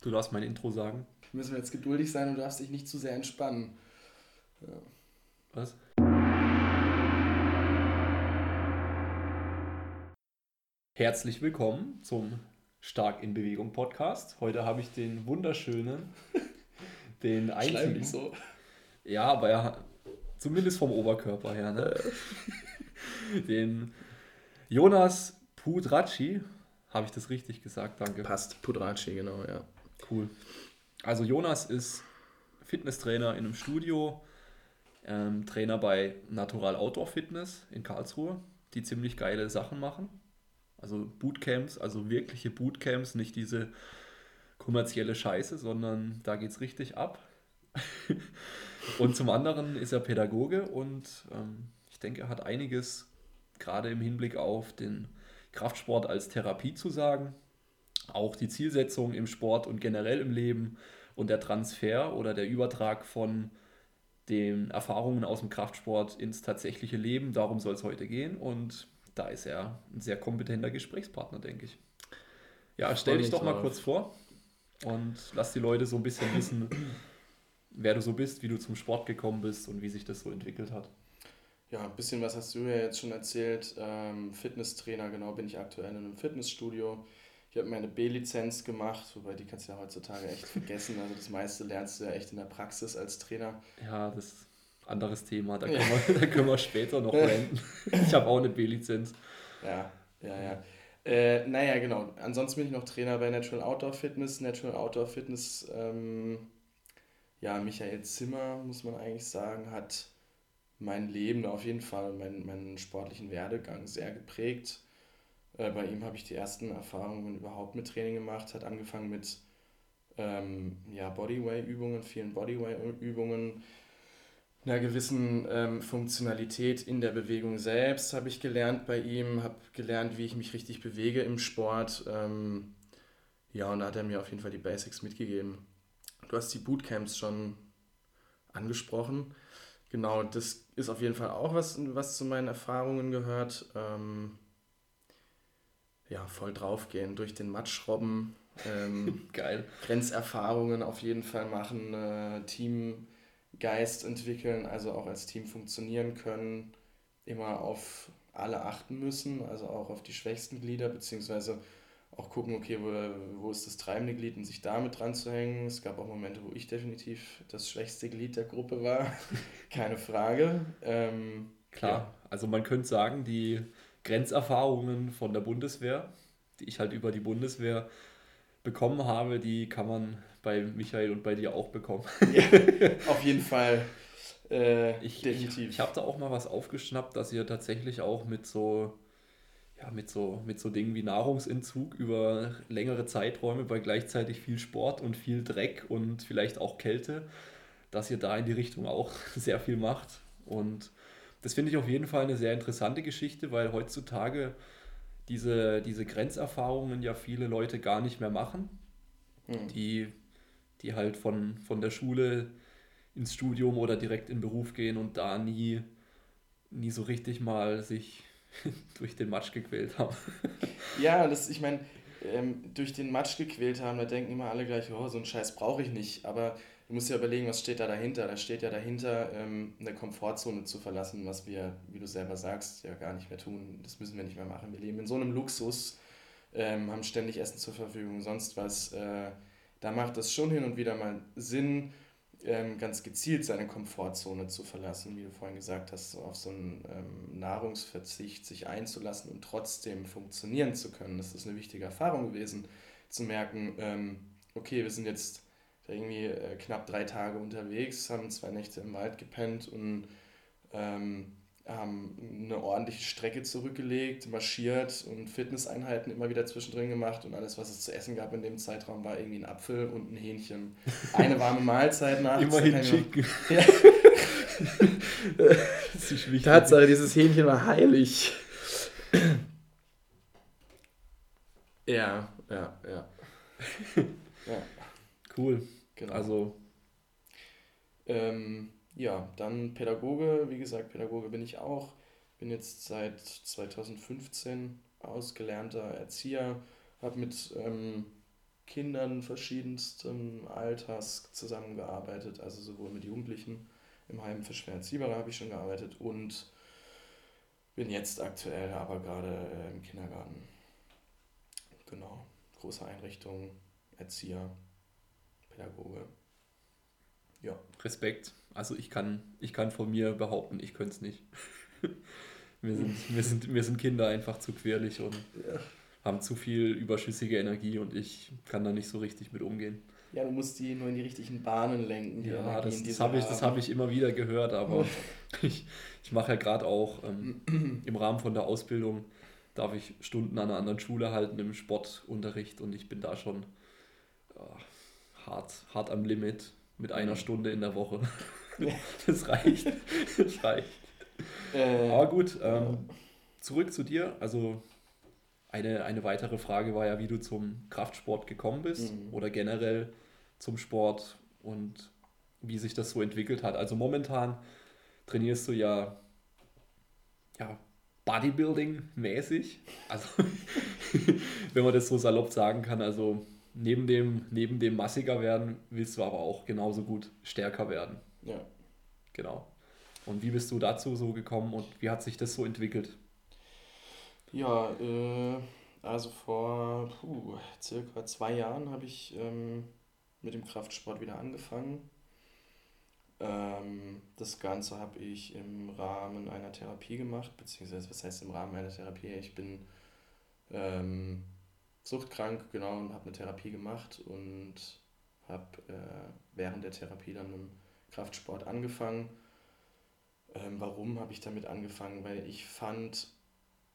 Du darfst mein Intro sagen. Müssen wir jetzt geduldig sein und du darfst dich nicht zu sehr entspannen. Ja. Was? Herzlich willkommen zum Stark in Bewegung Podcast. Heute habe ich den wunderschönen, den einzigen. Nicht so. Ja, aber er, zumindest vom Oberkörper her, ne? den Jonas Pudracci. Habe ich das richtig gesagt? Danke. Passt, Pudracci, genau, ja. Cool. Also Jonas ist Fitnesstrainer in einem Studio, ähm, Trainer bei Natural Outdoor Fitness in Karlsruhe, die ziemlich geile Sachen machen. Also Bootcamps, also wirkliche Bootcamps, nicht diese kommerzielle Scheiße, sondern da geht es richtig ab. und zum anderen ist er Pädagoge und ähm, ich denke, er hat einiges gerade im Hinblick auf den Kraftsport als Therapie zu sagen auch die Zielsetzung im Sport und generell im Leben und der Transfer oder der Übertrag von den Erfahrungen aus dem Kraftsport ins tatsächliche Leben. Darum soll es heute gehen und da ist er ein sehr kompetenter Gesprächspartner, denke ich. Ja, stell dich doch mal kurz vor und lass die Leute so ein bisschen wissen, wer du so bist, wie du zum Sport gekommen bist und wie sich das so entwickelt hat. Ja, ein bisschen was hast du ja jetzt schon erzählt. Ähm, Fitnesstrainer, genau, bin ich aktuell in einem Fitnessstudio. Ich habe meine B-Lizenz gemacht, wobei die kannst du ja heutzutage echt vergessen. Also das meiste lernst du ja echt in der Praxis als Trainer. Ja, das ist ein anderes Thema. Da können, ja. wir, da können wir später noch reden. Ich habe auch eine B-Lizenz. Ja, ja, ja. Äh, naja, genau. Ansonsten bin ich noch Trainer bei Natural Outdoor Fitness. Natural Outdoor Fitness, ähm, ja, Michael Zimmer, muss man eigentlich sagen, hat mein Leben auf jeden Fall, meinen, meinen sportlichen Werdegang sehr geprägt. Äh, bei ihm habe ich die ersten Erfahrungen überhaupt mit Training gemacht. Hat angefangen mit ähm, ja, Bodyway-Übungen, vielen Bodyway-Übungen, einer gewissen ähm, Funktionalität in der Bewegung selbst habe ich gelernt bei ihm, habe gelernt, wie ich mich richtig bewege im Sport. Ähm, ja, und da hat er mir auf jeden Fall die Basics mitgegeben. Du hast die Bootcamps schon angesprochen. Genau, das ist auf jeden Fall auch was, was zu meinen Erfahrungen gehört. Ähm, ja, voll draufgehen, durch den Matsch robben. Ähm, Geil. Grenzerfahrungen auf jeden Fall machen, äh, Teamgeist entwickeln, also auch als Team funktionieren können, immer auf alle achten müssen, also auch auf die schwächsten Glieder, beziehungsweise auch gucken, okay, wo, wo ist das treibende Glied und sich damit dran zu hängen. Es gab auch Momente, wo ich definitiv das schwächste Glied der Gruppe war, keine Frage. Ähm, Klar, ja. also man könnte sagen, die Grenzerfahrungen von der Bundeswehr, die ich halt über die Bundeswehr bekommen habe, die kann man bei Michael und bei dir auch bekommen. Ja, auf jeden Fall. Äh, ich definitiv. ich, ich habe da auch mal was aufgeschnappt, dass ihr tatsächlich auch mit so, ja, mit so, mit so Dingen wie Nahrungsentzug über längere Zeiträume bei gleichzeitig viel Sport und viel Dreck und vielleicht auch Kälte, dass ihr da in die Richtung auch sehr viel macht. Und das finde ich auf jeden Fall eine sehr interessante Geschichte, weil heutzutage diese, diese Grenzerfahrungen ja viele Leute gar nicht mehr machen, mhm. die, die halt von, von der Schule ins Studium oder direkt in Beruf gehen und da nie, nie so richtig mal sich durch den Matsch gequält haben. ja, das, ich meine, ähm, durch den Matsch gequält haben, da denken immer alle gleich, oh, so einen Scheiß brauche ich nicht. Aber du musst ja überlegen, was steht da dahinter. Da steht ja dahinter, ähm, eine Komfortzone zu verlassen, was wir, wie du selber sagst, ja gar nicht mehr tun. Das müssen wir nicht mehr machen. Wir leben in so einem Luxus, ähm, haben ständig Essen zur Verfügung, sonst was. Äh, da macht es schon hin und wieder mal Sinn, ähm, ganz gezielt seine Komfortzone zu verlassen, wie du vorhin gesagt hast, so auf so einen ähm, Nahrungsverzicht sich einzulassen und trotzdem funktionieren zu können. Das ist eine wichtige Erfahrung gewesen, zu merken, ähm, okay, wir sind jetzt irgendwie äh, knapp drei Tage unterwegs, haben zwei Nächte im Wald gepennt und ähm, haben eine ordentliche Strecke zurückgelegt, marschiert und Fitnesseinheiten immer wieder zwischendrin gemacht und alles, was es zu essen gab in dem Zeitraum, war irgendwie ein Apfel und ein Hähnchen. Eine warme Mahlzeit nach. Immerhin Chicken. Ja. das ist wichtig. Tatsache, dieses Hähnchen war heilig. ja, ja, ja. ja. Cool. Genau. Also. Ähm, ja, dann Pädagoge. Wie gesagt, Pädagoge bin ich auch. Bin jetzt seit 2015 ausgelernter Erzieher. Habe mit ähm, Kindern verschiedensten Alters zusammengearbeitet, also sowohl mit Jugendlichen im Heim für schwer Erziehbare habe ich schon gearbeitet und bin jetzt aktuell aber gerade äh, im Kindergarten. Genau, große Einrichtung, Erzieher, Pädagoge. Ja. Respekt. Also ich kann, ich kann von mir behaupten, ich könnte es nicht. mir, sind, mir, sind, mir sind Kinder einfach zu quirlig und ja. haben zu viel überschüssige Energie und ich kann da nicht so richtig mit umgehen. Ja, du musst die nur in die richtigen Bahnen lenken. Die ja, Energien, das, das habe ich, hab ich immer wieder gehört, aber ich, ich mache ja gerade auch ähm, im Rahmen von der Ausbildung, darf ich Stunden an einer anderen Schule halten im Sportunterricht und ich bin da schon ja, hart, hart am Limit mit einer Stunde in der Woche. das reicht. Das reicht. Äh, Aber gut, ähm, zurück zu dir. Also eine, eine weitere Frage war ja, wie du zum Kraftsport gekommen bist mhm. oder generell zum Sport und wie sich das so entwickelt hat. Also momentan trainierst du ja, ja Bodybuilding-mäßig. Also wenn man das so salopp sagen kann, also neben dem, neben dem massiger werden, willst du aber auch genauso gut stärker werden. Ja. Genau. Und wie bist du dazu so gekommen und wie hat sich das so entwickelt? Ja, äh, also vor puh, circa zwei Jahren habe ich ähm, mit dem Kraftsport wieder angefangen. Ähm, das Ganze habe ich im Rahmen einer Therapie gemacht, beziehungsweise was heißt im Rahmen einer Therapie? Ich bin ähm, suchtkrank, genau, und habe eine Therapie gemacht und habe äh, während der Therapie dann mit dem Kraftsport angefangen. Ähm, warum habe ich damit angefangen? Weil ich fand,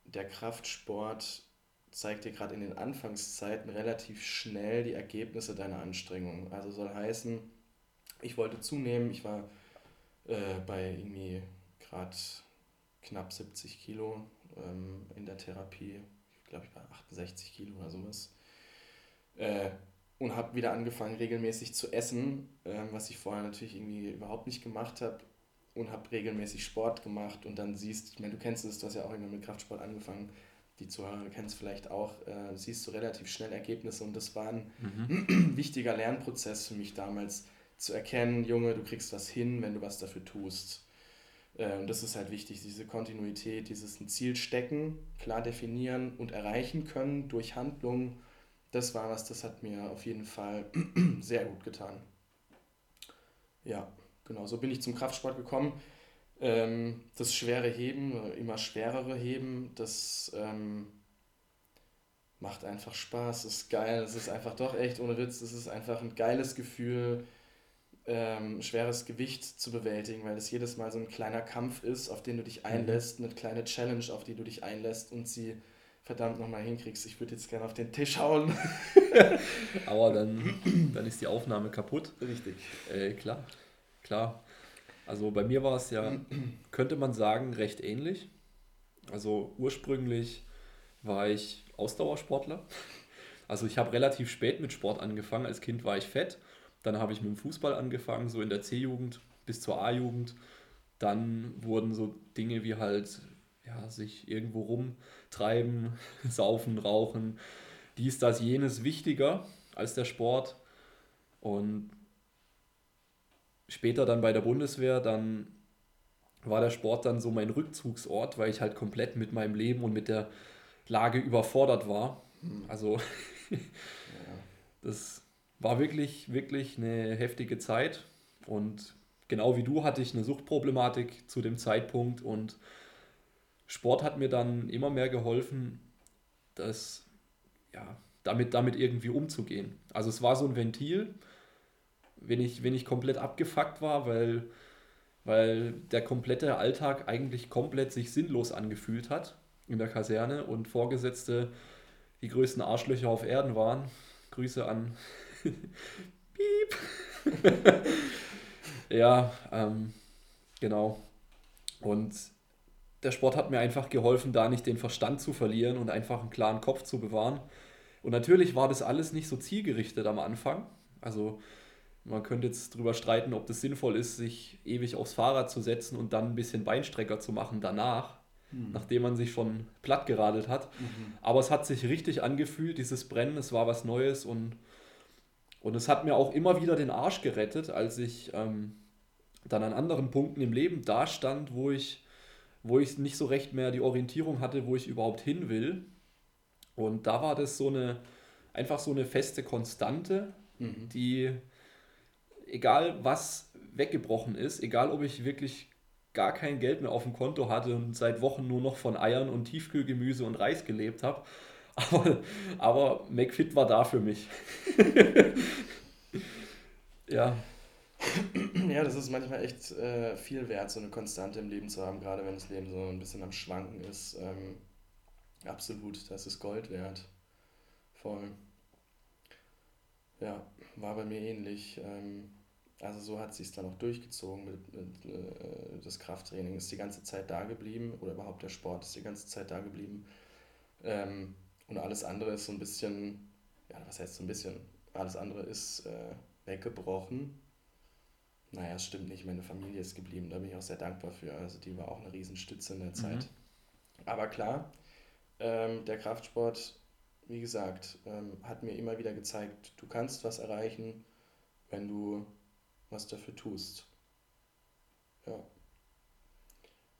der Kraftsport zeigt dir gerade in den Anfangszeiten relativ schnell die Ergebnisse deiner Anstrengung. Also soll heißen, ich wollte zunehmen, ich war äh, bei irgendwie gerade knapp 70 Kilo ähm, in der Therapie glaube ich, bei 68 Kilo oder sowas. Äh, und habe wieder angefangen, regelmäßig zu essen, äh, was ich vorher natürlich irgendwie überhaupt nicht gemacht habe. Und habe regelmäßig Sport gemacht und dann siehst, ich meine, du kennst es, du hast ja auch immer mit Kraftsport angefangen, die Zuhörer kennen es vielleicht auch, äh, siehst du relativ schnell Ergebnisse und das war ein mhm. wichtiger Lernprozess für mich damals, zu erkennen, Junge, du kriegst was hin, wenn du was dafür tust. Äh, und das ist halt wichtig, diese Kontinuität, dieses Ziel stecken, klar definieren und erreichen können durch Handlungen. Das war was, das hat mir auf jeden Fall sehr gut getan. Ja, genau, so bin ich zum Kraftsport gekommen. Ähm, das schwere Heben, immer schwerere Heben, das ähm, macht einfach Spaß, ist geil, es ist einfach doch echt ohne Witz, es ist einfach ein geiles Gefühl ähm, schweres Gewicht zu bewältigen, weil es jedes Mal so ein kleiner Kampf ist, auf den du dich mhm. einlässt, eine kleine Challenge, auf die du dich einlässt und sie verdammt nochmal hinkriegst. Ich würde jetzt gerne auf den Tisch hauen. Aber dann, dann ist die Aufnahme kaputt. Richtig. Äh, klar, klar. Also bei mir war es ja, könnte man sagen, recht ähnlich. Also ursprünglich war ich Ausdauersportler. Also ich habe relativ spät mit Sport angefangen. Als Kind war ich fett dann habe ich mit dem Fußball angefangen, so in der C-Jugend bis zur A-Jugend. Dann wurden so Dinge wie halt ja, sich irgendwo rumtreiben, saufen, rauchen, dies, das, jenes wichtiger als der Sport. Und später dann bei der Bundeswehr, dann war der Sport dann so mein Rückzugsort, weil ich halt komplett mit meinem Leben und mit der Lage überfordert war. Hm. Also das war wirklich, wirklich eine heftige Zeit. Und genau wie du hatte ich eine Suchtproblematik zu dem Zeitpunkt. Und Sport hat mir dann immer mehr geholfen, das, ja, damit, damit irgendwie umzugehen. Also es war so ein Ventil, wenn ich, wenn ich komplett abgefuckt war, weil, weil der komplette Alltag eigentlich komplett sich sinnlos angefühlt hat in der Kaserne und Vorgesetzte die größten Arschlöcher auf Erden waren. Grüße an Piep. ja, ähm, genau. Und der Sport hat mir einfach geholfen, da nicht den Verstand zu verlieren und einfach einen klaren Kopf zu bewahren. Und natürlich war das alles nicht so zielgerichtet am Anfang. Also man könnte jetzt darüber streiten, ob das sinnvoll ist, sich ewig aufs Fahrrad zu setzen und dann ein bisschen Beinstrecker zu machen danach, mhm. nachdem man sich schon platt geradelt hat. Mhm. Aber es hat sich richtig angefühlt, dieses Brennen, es war was Neues und Und es hat mir auch immer wieder den Arsch gerettet, als ich ähm, dann an anderen Punkten im Leben dastand, wo ich, wo ich nicht so recht mehr die Orientierung hatte, wo ich überhaupt hin will. Und da war das so eine, einfach so eine feste Konstante, mhm. die, egal was weggebrochen ist, egal ob ich wirklich gar kein Geld mehr auf dem Konto hatte und seit Wochen nur noch von Eiern und Tiefkühlgemüse und Reis gelebt habe, aber, aber McFit war da für mich. ja. Ja, das ist manchmal echt äh, viel wert, so eine Konstante im Leben zu haben, gerade wenn das Leben so ein bisschen am Schwanken ist. Ähm, absolut, das ist Gold wert. Voll. Ja, war bei mir ähnlich. Ähm, also so hat sich dann auch durchgezogen mit, mit äh, das Krafttraining ist die ganze Zeit da geblieben oder überhaupt der Sport ist die ganze Zeit da geblieben. Ähm, und alles andere ist so ein bisschen, ja, was heißt so ein bisschen, alles andere ist äh, weggebrochen. Naja, es stimmt nicht, meine Familie ist geblieben, da bin ich auch sehr dankbar für. Also die war auch eine Riesenstütze in der Zeit. Mhm. Aber klar, ähm, der Kraftsport, wie gesagt, ähm, hat mir immer wieder gezeigt, du kannst was erreichen, wenn du was dafür tust. Ja.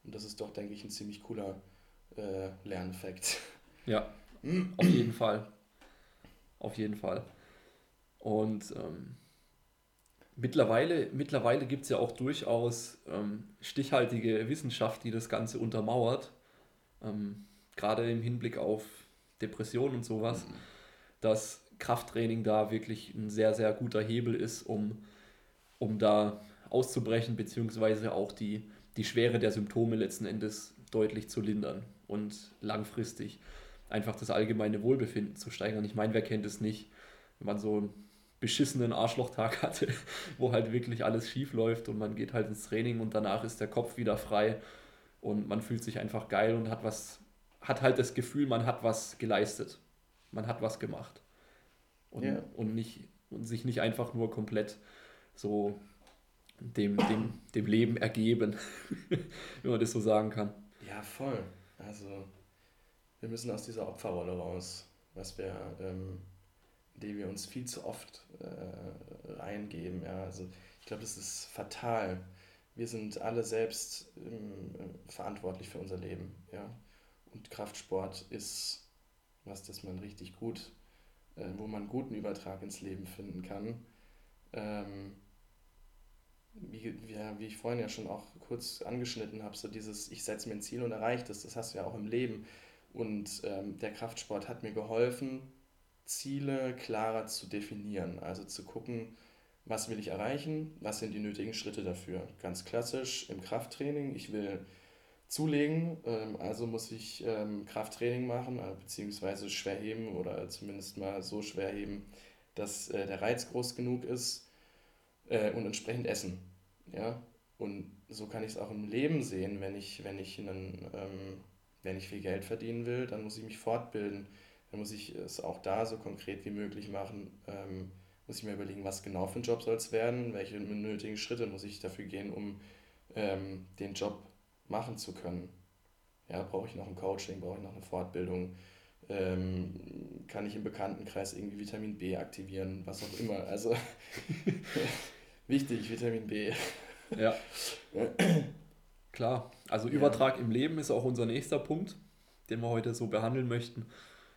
Und das ist doch, denke ich, ein ziemlich cooler äh, Lerneffekt. Ja, auf jeden Fall. Auf jeden Fall. Und ähm, mittlerweile, mittlerweile gibt es ja auch durchaus ähm, stichhaltige Wissenschaft, die das Ganze untermauert. Ähm, Gerade im Hinblick auf Depressionen und sowas, mhm. dass Krafttraining da wirklich ein sehr, sehr guter Hebel ist, um, um da auszubrechen, beziehungsweise auch die, die Schwere der Symptome letzten Endes deutlich zu lindern und langfristig einfach das allgemeine Wohlbefinden zu steigern. Ich meine, wer kennt es nicht, wenn man so einen beschissenen Arschlochtag hatte, wo halt wirklich alles schief läuft und man geht halt ins Training und danach ist der Kopf wieder frei und man fühlt sich einfach geil und hat was, hat halt das Gefühl, man hat was geleistet. Man hat was gemacht. Und, ja. und, nicht, und sich nicht einfach nur komplett so dem, dem, dem Leben ergeben, wenn man das so sagen kann. Ja, voll. Also wir müssen aus dieser Opferrolle raus, was wir, ähm, die wir uns viel zu oft äh, reingeben. Ja. Also ich glaube, das ist fatal. Wir sind alle selbst ähm, verantwortlich für unser Leben. Ja. Und Kraftsport ist was, das man richtig gut, äh, wo man guten Übertrag ins Leben finden kann. Ähm, wie, wie, wie ich vorhin ja schon auch kurz angeschnitten habe, so dieses, ich setze mir ein Ziel und erreiche das, das hast du ja auch im Leben. Und ähm, der Kraftsport hat mir geholfen, Ziele klarer zu definieren. Also zu gucken, was will ich erreichen, was sind die nötigen Schritte dafür. Ganz klassisch im Krafttraining, ich will zulegen, ähm, also muss ich ähm, Krafttraining machen, äh, beziehungsweise schwer heben oder zumindest mal so schwer heben, dass äh, der Reiz groß genug ist äh, und entsprechend essen. Ja? Und so kann ich es auch im Leben sehen, wenn ich, wenn ich einen ähm, wenn ich viel Geld verdienen will, dann muss ich mich fortbilden. Dann muss ich es auch da so konkret wie möglich machen. Ähm, muss ich mir überlegen, was genau für ein Job soll es werden, welche nötigen Schritte muss ich dafür gehen, um ähm, den Job machen zu können. Ja, brauche ich noch ein Coaching, brauche ich noch eine Fortbildung, ähm, kann ich im Bekanntenkreis irgendwie Vitamin B aktivieren, was auch immer. Also wichtig, Vitamin B. Ja. Klar, also ja. Übertrag im Leben ist auch unser nächster Punkt, den wir heute so behandeln möchten.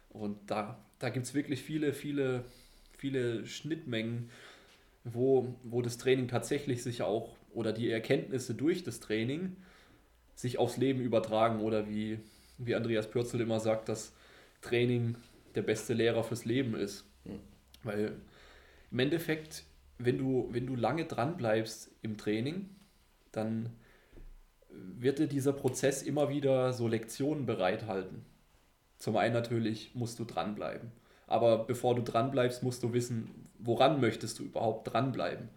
Und da, da gibt es wirklich viele, viele, viele Schnittmengen, wo, wo das Training tatsächlich sich auch oder die Erkenntnisse durch das Training sich aufs Leben übertragen oder wie, wie Andreas Pürzel immer sagt, dass Training der beste Lehrer fürs Leben ist. Mhm. Weil im Endeffekt, wenn du, wenn du lange dran bleibst im Training, dann wird dir dieser Prozess immer wieder so Lektionen bereithalten. Zum einen natürlich musst du dranbleiben. Aber bevor du dranbleibst, musst du wissen, woran möchtest du überhaupt dranbleiben.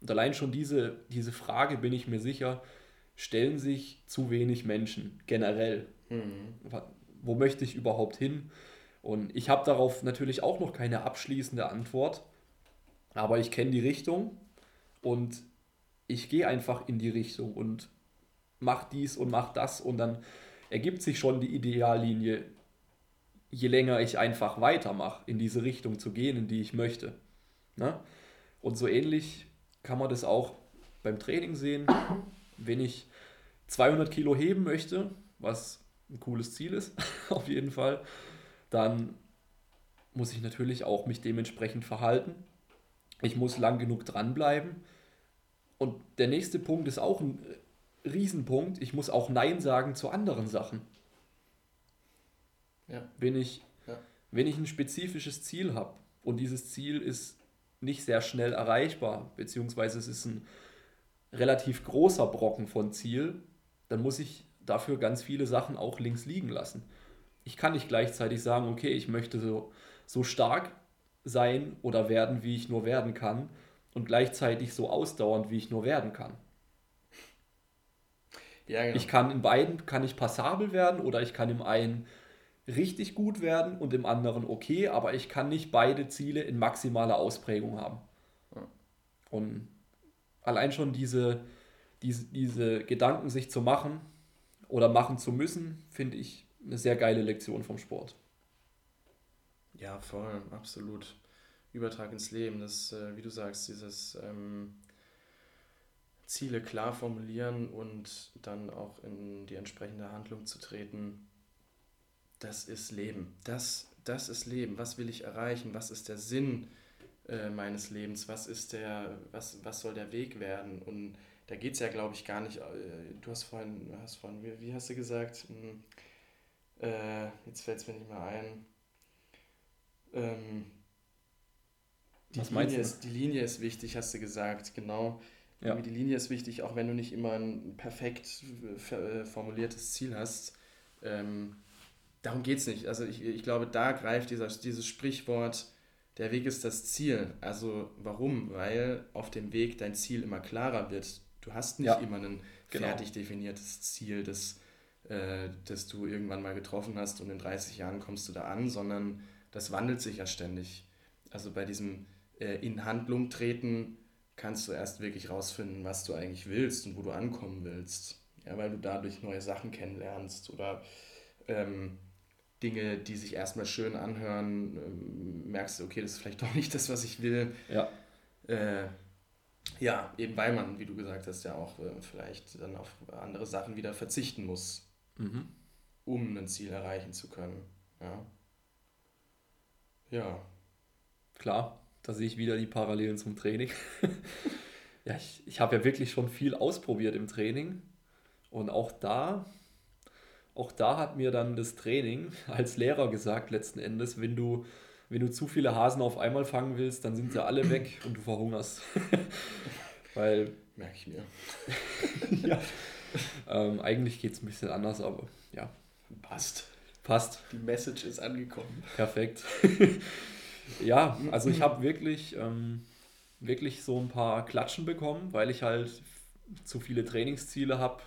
Und allein schon diese, diese Frage, bin ich mir sicher, stellen sich zu wenig Menschen generell. Mhm. Wo möchte ich überhaupt hin? Und ich habe darauf natürlich auch noch keine abschließende Antwort, aber ich kenne die Richtung und ich gehe einfach in die Richtung und mach dies und mach das und dann ergibt sich schon die Ideallinie, je länger ich einfach weitermache, in diese Richtung zu gehen, in die ich möchte. Ne? Und so ähnlich kann man das auch beim Training sehen. Wenn ich 200 Kilo heben möchte, was ein cooles Ziel ist, auf jeden Fall, dann muss ich natürlich auch mich dementsprechend verhalten. Ich muss lang genug dranbleiben. Und der nächste Punkt ist auch ein Riesenpunkt. Ich muss auch Nein sagen zu anderen Sachen. Ja. Wenn, ich, ja. wenn ich ein spezifisches Ziel habe und dieses Ziel ist nicht sehr schnell erreichbar, beziehungsweise es ist ein relativ großer Brocken von Ziel, dann muss ich dafür ganz viele Sachen auch links liegen lassen. Ich kann nicht gleichzeitig sagen, okay, ich möchte so, so stark sein oder werden, wie ich nur werden kann und gleichzeitig so ausdauernd, wie ich nur werden kann. Ja, genau. Ich kann in beiden kann ich passabel werden oder ich kann im einen richtig gut werden und im anderen okay, aber ich kann nicht beide Ziele in maximaler Ausprägung haben. Und allein schon diese, diese, diese Gedanken sich zu machen oder machen zu müssen, finde ich eine sehr geile Lektion vom Sport. Ja, voll, absolut. Übertrag ins Leben, das, äh, wie du sagst, dieses ähm, Ziele klar formulieren und dann auch in die entsprechende Handlung zu treten, das ist Leben. Das, das ist Leben. Was will ich erreichen? Was ist der Sinn äh, meines Lebens? Was ist der, was, was soll der Weg werden? Und da geht es ja, glaube ich, gar nicht. Äh, du hast vorhin, hast vorhin wie, wie hast du gesagt? Hm, äh, jetzt fällt es mir nicht mehr ein. Ähm, die, Was Linie ist, die Linie ist wichtig, hast du gesagt, genau. Ja. Die Linie ist wichtig, auch wenn du nicht immer ein perfekt äh, formuliertes Ziel hast. Ähm, darum geht es nicht. Also ich, ich glaube, da greift dieser, dieses Sprichwort, der Weg ist das Ziel. Also warum? Weil auf dem Weg dein Ziel immer klarer wird. Du hast nicht ja. immer ein genau. fertig definiertes Ziel, das, äh, das du irgendwann mal getroffen hast und in 30 Jahren kommst du da an, sondern das wandelt sich ja ständig. Also bei diesem äh, in Handlung treten kannst du erst wirklich rausfinden, was du eigentlich willst und wo du ankommen willst. Ja, weil du dadurch neue Sachen kennenlernst oder ähm, Dinge, die sich erstmal schön anhören, ähm, merkst du, okay, das ist vielleicht doch nicht das, was ich will. Ja. Äh, ja, eben weil man, wie du gesagt hast, ja auch äh, vielleicht dann auf andere Sachen wieder verzichten muss, mhm. um ein Ziel erreichen zu können. Ja. Ja. Klar, da sehe ich wieder die Parallelen zum Training. ja, ich, ich habe ja wirklich schon viel ausprobiert im Training. Und auch da, auch da hat mir dann das Training als Lehrer gesagt, letzten Endes, wenn du, wenn du zu viele Hasen auf einmal fangen willst, dann sind sie alle weg und du verhungerst. Weil. Merke ich mir. ja. Ähm, eigentlich geht es ein bisschen anders, aber ja. Passt. Passt. Die Message ist angekommen. Perfekt. Ja, also ich habe wirklich, ähm, wirklich so ein paar Klatschen bekommen, weil ich halt zu viele Trainingsziele habe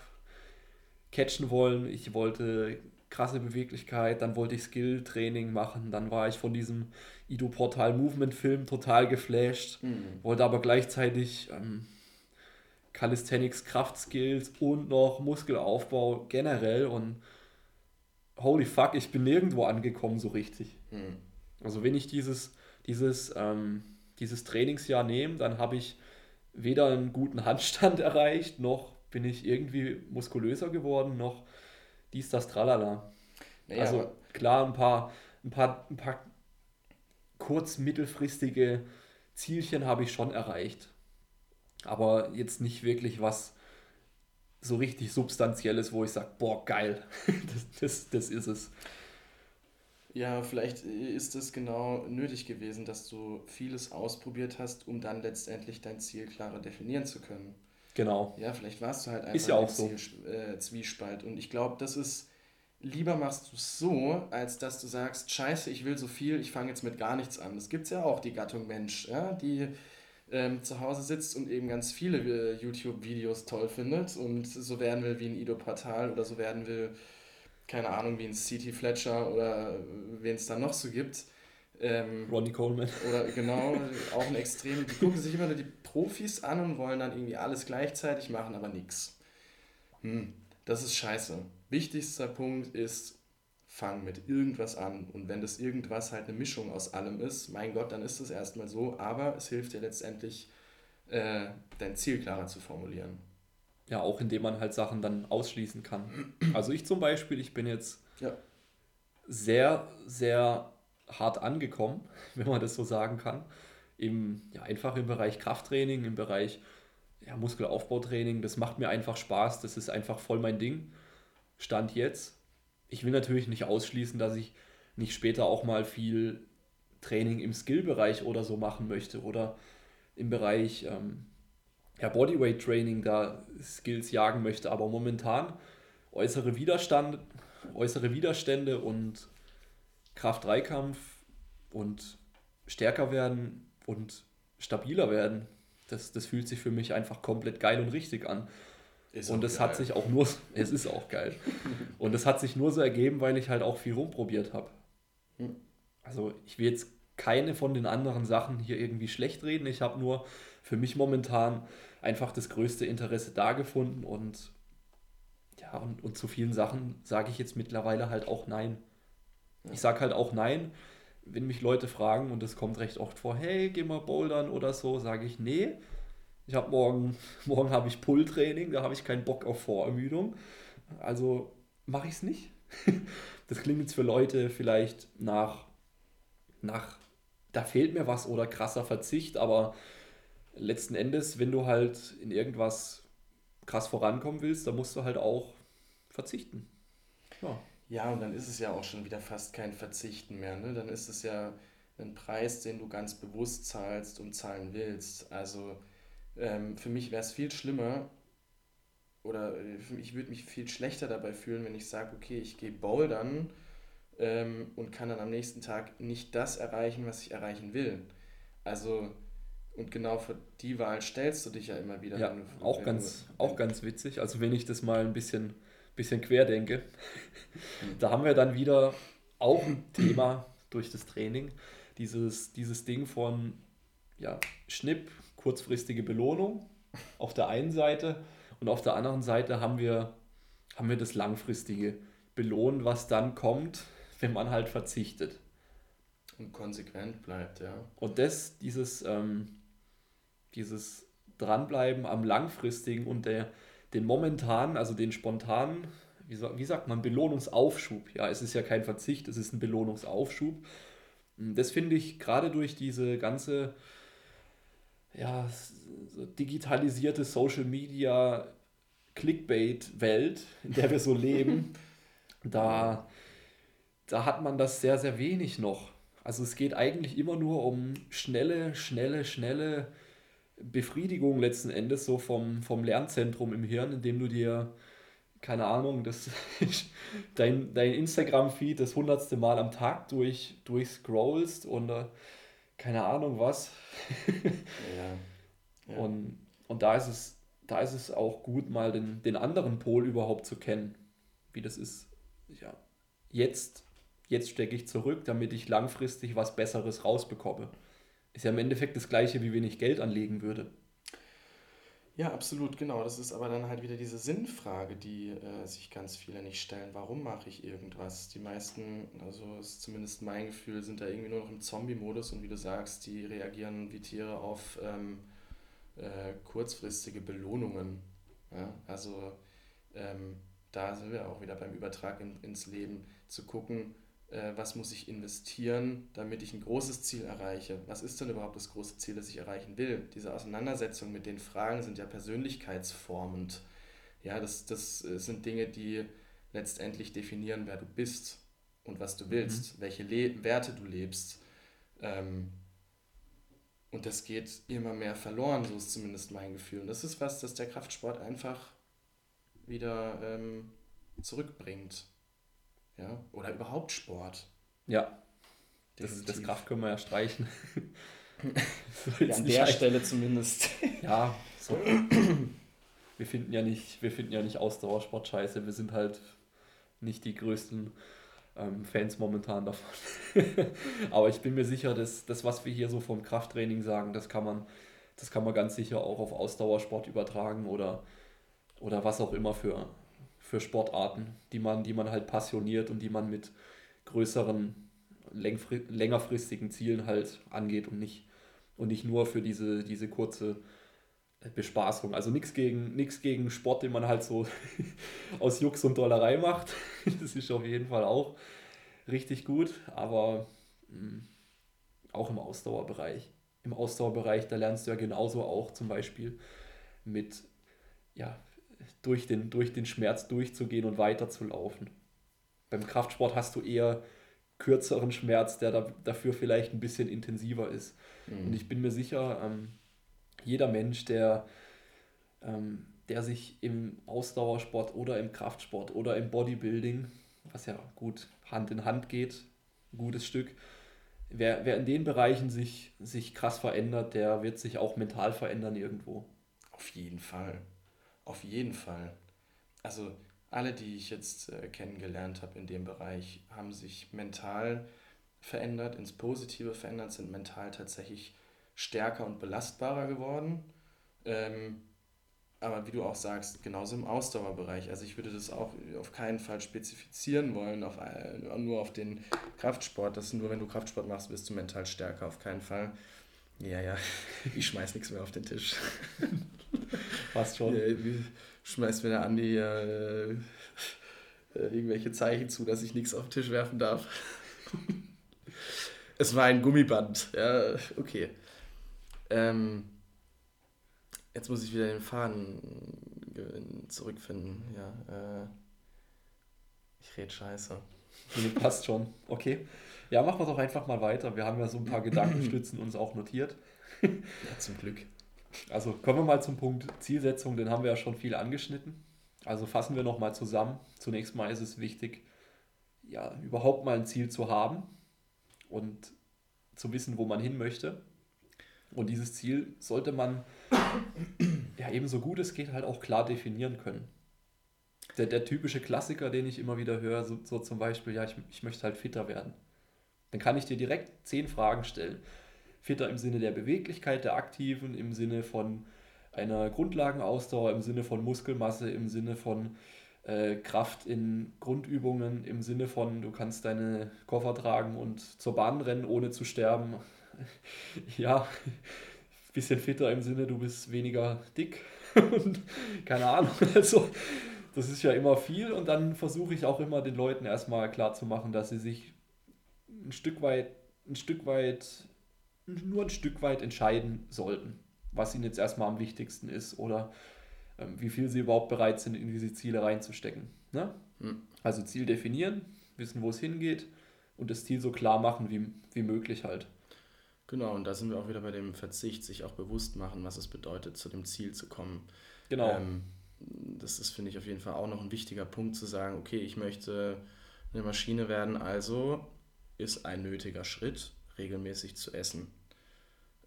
catchen wollen. Ich wollte krasse Beweglichkeit, dann wollte ich Skill-Training machen, dann war ich von diesem Ido-Portal Movement-Film total geflasht, mhm. wollte aber gleichzeitig ähm, Calisthenics, Kraftskills und noch Muskelaufbau generell und holy fuck, ich bin nirgendwo angekommen so richtig. Mhm. Also wenn ich dieses, dieses, ähm, dieses Trainingsjahr nehme, dann habe ich weder einen guten Handstand erreicht, noch bin ich irgendwie muskulöser geworden, noch dies, das, tralala. Naja, also klar, ein paar, ein paar, ein paar kurz-, mittelfristige Zielchen habe ich schon erreicht. Aber jetzt nicht wirklich was so richtig Substanzielles, wo ich sage, boah, geil, das, das, das ist es. Ja, vielleicht ist es genau nötig gewesen, dass du vieles ausprobiert hast, um dann letztendlich dein Ziel klarer definieren zu können. Genau. Ja, vielleicht warst du halt einfach ist ja auch so. Ziel, äh, Zwiespalt. Und ich glaube, das ist, lieber machst du es so, als dass du sagst, scheiße, ich will so viel, ich fange jetzt mit gar nichts an. Das gibt es ja auch, die Gattung Mensch, ja, die ähm, zu Hause sitzt und eben ganz viele äh, YouTube-Videos toll findet und so werden will wie ein Ido Portal oder so werden will keine Ahnung, wie ein C.T. Fletcher oder wen es da noch so gibt. Ähm, Ronnie Coleman. Oder genau, auch ein extrem. Die gucken sich immer nur die Profis an und wollen dann irgendwie alles gleichzeitig machen, aber nichts. Hm, das ist scheiße. Wichtigster Punkt ist, fang mit irgendwas an. Und wenn das irgendwas halt eine Mischung aus allem ist, mein Gott, dann ist es erstmal so. Aber es hilft dir letztendlich, äh, dein Ziel klarer zu formulieren. Ja, auch indem man halt Sachen dann ausschließen kann. Also ich zum Beispiel, ich bin jetzt ja. sehr, sehr hart angekommen, wenn man das so sagen kann. Im, ja, einfach im Bereich Krafttraining, im Bereich ja, Muskelaufbautraining. Das macht mir einfach Spaß, das ist einfach voll mein Ding. Stand jetzt ich will natürlich nicht ausschließen, dass ich nicht später auch mal viel Training im Skill-Bereich oder so machen möchte oder im Bereich ähm, ja, Bodyweight-Training da Skills jagen möchte. Aber momentan äußere Widerstand, äußere Widerstände und Kraft-3-Kampf und stärker werden und stabiler werden, das, das fühlt sich für mich einfach komplett geil und richtig an. Ist und es hat sich auch nur, es ist auch geil. Und es hat sich nur so ergeben, weil ich halt auch viel rumprobiert habe. Hm. Also ich will jetzt keine von den anderen Sachen hier irgendwie schlecht reden. Ich habe nur für mich momentan einfach das größte Interesse da gefunden und ja, und, und zu vielen Sachen sage ich jetzt mittlerweile halt auch nein. Ja. Ich sage halt auch nein, wenn mich Leute fragen und es kommt recht oft vor, hey, geh mal bouldern oder so, sage ich nee, ich habe morgen, morgen habe ich Pull-Training, da habe ich keinen Bock auf Vorermüdung. Also mache ich es nicht. Das klingt jetzt für Leute vielleicht nach, nach, da fehlt mir was oder krasser Verzicht, aber letzten Endes, wenn du halt in irgendwas krass vorankommen willst, dann musst du halt auch verzichten. Ja. Ja, und dann ist es ja auch schon wieder fast kein Verzichten mehr. Ne? Dann ist es ja ein Preis, den du ganz bewusst zahlst und zahlen willst. Also ähm, für mich wäre es viel schlimmer oder äh, ich würde mich viel schlechter dabei fühlen, wenn ich sage, okay, ich gehe bouldern ähm, und kann dann am nächsten Tag nicht das erreichen, was ich erreichen will. Also und genau für die Wahl stellst du dich ja immer wieder. Ja, du, auch, ganz, du, auch ganz witzig. Also wenn ich das mal ein bisschen, bisschen quer denke, da haben wir dann wieder auch ein Thema durch das Training. Dieses, dieses Ding von ja, Schnipp, kurzfristige Belohnung auf der einen Seite und auf der anderen Seite haben wir, haben wir das langfristige Belohnen, was dann kommt, wenn man halt verzichtet. Und konsequent bleibt, ja. Und das, dieses, ähm, dieses Dranbleiben am langfristigen und der, den momentanen, also den spontanen, wie, wie sagt man, Belohnungsaufschub. Ja, es ist ja kein Verzicht, es ist ein Belohnungsaufschub. Das finde ich gerade durch diese ganze ja, so digitalisierte Social Media Clickbait-Welt, in der wir so leben, da, da hat man das sehr, sehr wenig noch. Also es geht eigentlich immer nur um schnelle, schnelle, schnelle Befriedigung letzten Endes, so vom, vom Lernzentrum im Hirn, indem du dir, keine Ahnung, das, dein, dein Instagram-Feed das hundertste Mal am Tag durch, durchscrollst und uh, keine Ahnung was. ja. ja. Und, und da ist es, da ist es auch gut, mal den, den anderen Pol überhaupt zu kennen. Wie das ist. Ja, jetzt, jetzt stecke ich zurück, damit ich langfristig was Besseres rausbekomme. Ist ja im Endeffekt das gleiche, wie wenn ich Geld anlegen würde. Ja, absolut, genau. Das ist aber dann halt wieder diese Sinnfrage, die äh, sich ganz viele nicht stellen. Warum mache ich irgendwas? Die meisten, also ist zumindest mein Gefühl, sind da irgendwie nur noch im Zombie-Modus und wie du sagst, die reagieren wie Tiere auf ähm, äh, kurzfristige Belohnungen. Ja? Also ähm, da sind wir auch wieder beim Übertrag in, ins Leben, zu gucken, äh, was muss ich investieren, damit ich ein großes Ziel erreiche. Was ist denn überhaupt das große Ziel, das ich erreichen will? Diese Auseinandersetzung mit den Fragen sind ja persönlichkeitsformend. Ja, das, das äh, sind Dinge, die letztendlich definieren, wer du bist und was du willst, mhm. welche Le Werte du lebst. Ähm, und das geht immer mehr verloren, so ist zumindest mein Gefühl. Und das ist was, das der Kraftsport einfach wieder ähm, zurückbringt. Ja? Oder überhaupt Sport. Ja. Das, das Kraft können wir ja streichen. ja, an der Stelle zumindest. ja, so. wir finden ja nicht, wir finden ja nicht Ausdauersport scheiße. Wir sind halt nicht die größten ähm, Fans momentan davon. Aber ich bin mir sicher, dass das, was wir hier so vom Krafttraining sagen, das kann man, das kann man ganz sicher auch auf Ausdauersport übertragen oder, oder was auch immer für, für Sportarten, die man, die man halt passioniert und die man mit größeren, längerfristigen Zielen halt angeht und nicht, und nicht nur für diese, diese kurze Bespaßung. Also nichts gegen, gegen Sport, den man halt so aus Jux und Dollerei macht. Das ist auf jeden Fall auch richtig gut, aber hm, auch im Ausdauerbereich. Im Ausdauerbereich, da lernst du ja genauso auch zum Beispiel mit, ja, durch den, durch den Schmerz durchzugehen und weiterzulaufen. Beim Kraftsport hast du eher kürzeren Schmerz, der da, dafür vielleicht ein bisschen intensiver ist. Mhm. Und ich bin mir sicher, ähm, jeder Mensch, der, ähm, der sich im Ausdauersport oder im Kraftsport oder im Bodybuilding, was ja gut Hand in Hand geht, ein gutes Stück, wer, wer in den Bereichen sich, sich krass verändert, der wird sich auch mental verändern irgendwo. Auf jeden Fall. Auf jeden Fall. Also alle, die ich jetzt äh, kennengelernt habe in dem Bereich, haben sich mental verändert, ins Positive verändert, sind mental tatsächlich stärker und belastbarer geworden. Ähm, aber wie du auch sagst, genauso im Ausdauerbereich. Also ich würde das auch auf keinen Fall spezifizieren wollen, auf, nur auf den Kraftsport. Das nur, wenn du Kraftsport machst, bist du mental stärker, auf keinen Fall. Ja, ja, ich schmeiß nichts mehr auf den Tisch. Passt schon. Ja, schmeißt mir der Andi äh, äh, irgendwelche Zeichen zu, dass ich nichts auf den Tisch werfen darf. es war ein Gummiband. Ja, okay. Ähm, jetzt muss ich wieder den Faden zurückfinden. Ja, äh, ich rede scheiße. Nee, passt schon. Okay. Ja, machen wir doch einfach mal weiter. Wir haben ja so ein paar Gedankenstützen uns auch notiert. ja, zum Glück. Also kommen wir mal zum Punkt Zielsetzung, den haben wir ja schon viel angeschnitten. Also fassen wir nochmal zusammen. Zunächst mal ist es wichtig, ja, überhaupt mal ein Ziel zu haben und zu wissen, wo man hin möchte. Und dieses Ziel sollte man ja ebenso gut es geht halt auch klar definieren können. Der, der typische Klassiker, den ich immer wieder höre, so, so zum Beispiel, ja, ich, ich möchte halt fitter werden. Dann kann ich dir direkt zehn Fragen stellen. Fitter im Sinne der Beweglichkeit der Aktiven, im Sinne von einer Grundlagenausdauer, im Sinne von Muskelmasse, im Sinne von äh, Kraft in Grundübungen, im Sinne von, du kannst deine Koffer tragen und zur Bahn rennen, ohne zu sterben. ja, bisschen fitter im Sinne, du bist weniger dick und keine Ahnung. Also, das ist ja immer viel und dann versuche ich auch immer den Leuten erstmal klar zu machen, dass sie sich ein Stück weit, ein Stück weit, nur ein Stück weit entscheiden sollten, was ihnen jetzt erstmal am wichtigsten ist oder ähm, wie viel sie überhaupt bereit sind, in diese Ziele reinzustecken. Ne? Mhm. Also Ziel definieren, wissen, wo es hingeht und das Ziel so klar machen wie, wie möglich halt. Genau, und da sind wir auch wieder bei dem Verzicht, sich auch bewusst machen, was es bedeutet, zu dem Ziel zu kommen. Genau. Ähm, das ist, finde ich, auf jeden Fall auch noch ein wichtiger Punkt zu sagen, okay, ich möchte eine Maschine werden, also ist ein nötiger Schritt, regelmäßig zu essen.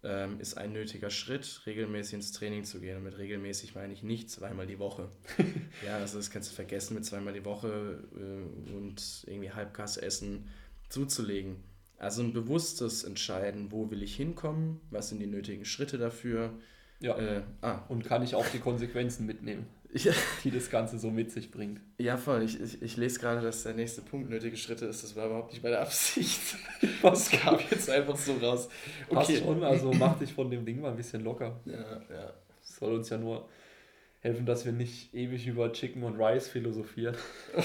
Ähm, ist ein nötiger Schritt, regelmäßig ins Training zu gehen. Und mit regelmäßig meine ich nicht zweimal die Woche. ja, also das kannst du vergessen, mit zweimal die Woche äh, und irgendwie Halbgas essen zuzulegen also ein bewusstes Entscheiden, wo will ich hinkommen, was sind die nötigen Schritte dafür. Ja. Äh, ah. Und kann ich auch die Konsequenzen mitnehmen. die das Ganze so mit sich bringt. Ja, voll. Ich, ich, ich lese gerade, dass der nächste Punkt nötige Schritte ist. Das war überhaupt nicht meine Absicht. Das kam jetzt einfach so raus. Okay. Passt schon, also mach dich von dem Ding mal ein bisschen locker. Ja, ja. soll uns ja nur helfen, dass wir nicht ewig über Chicken und Rice philosophieren.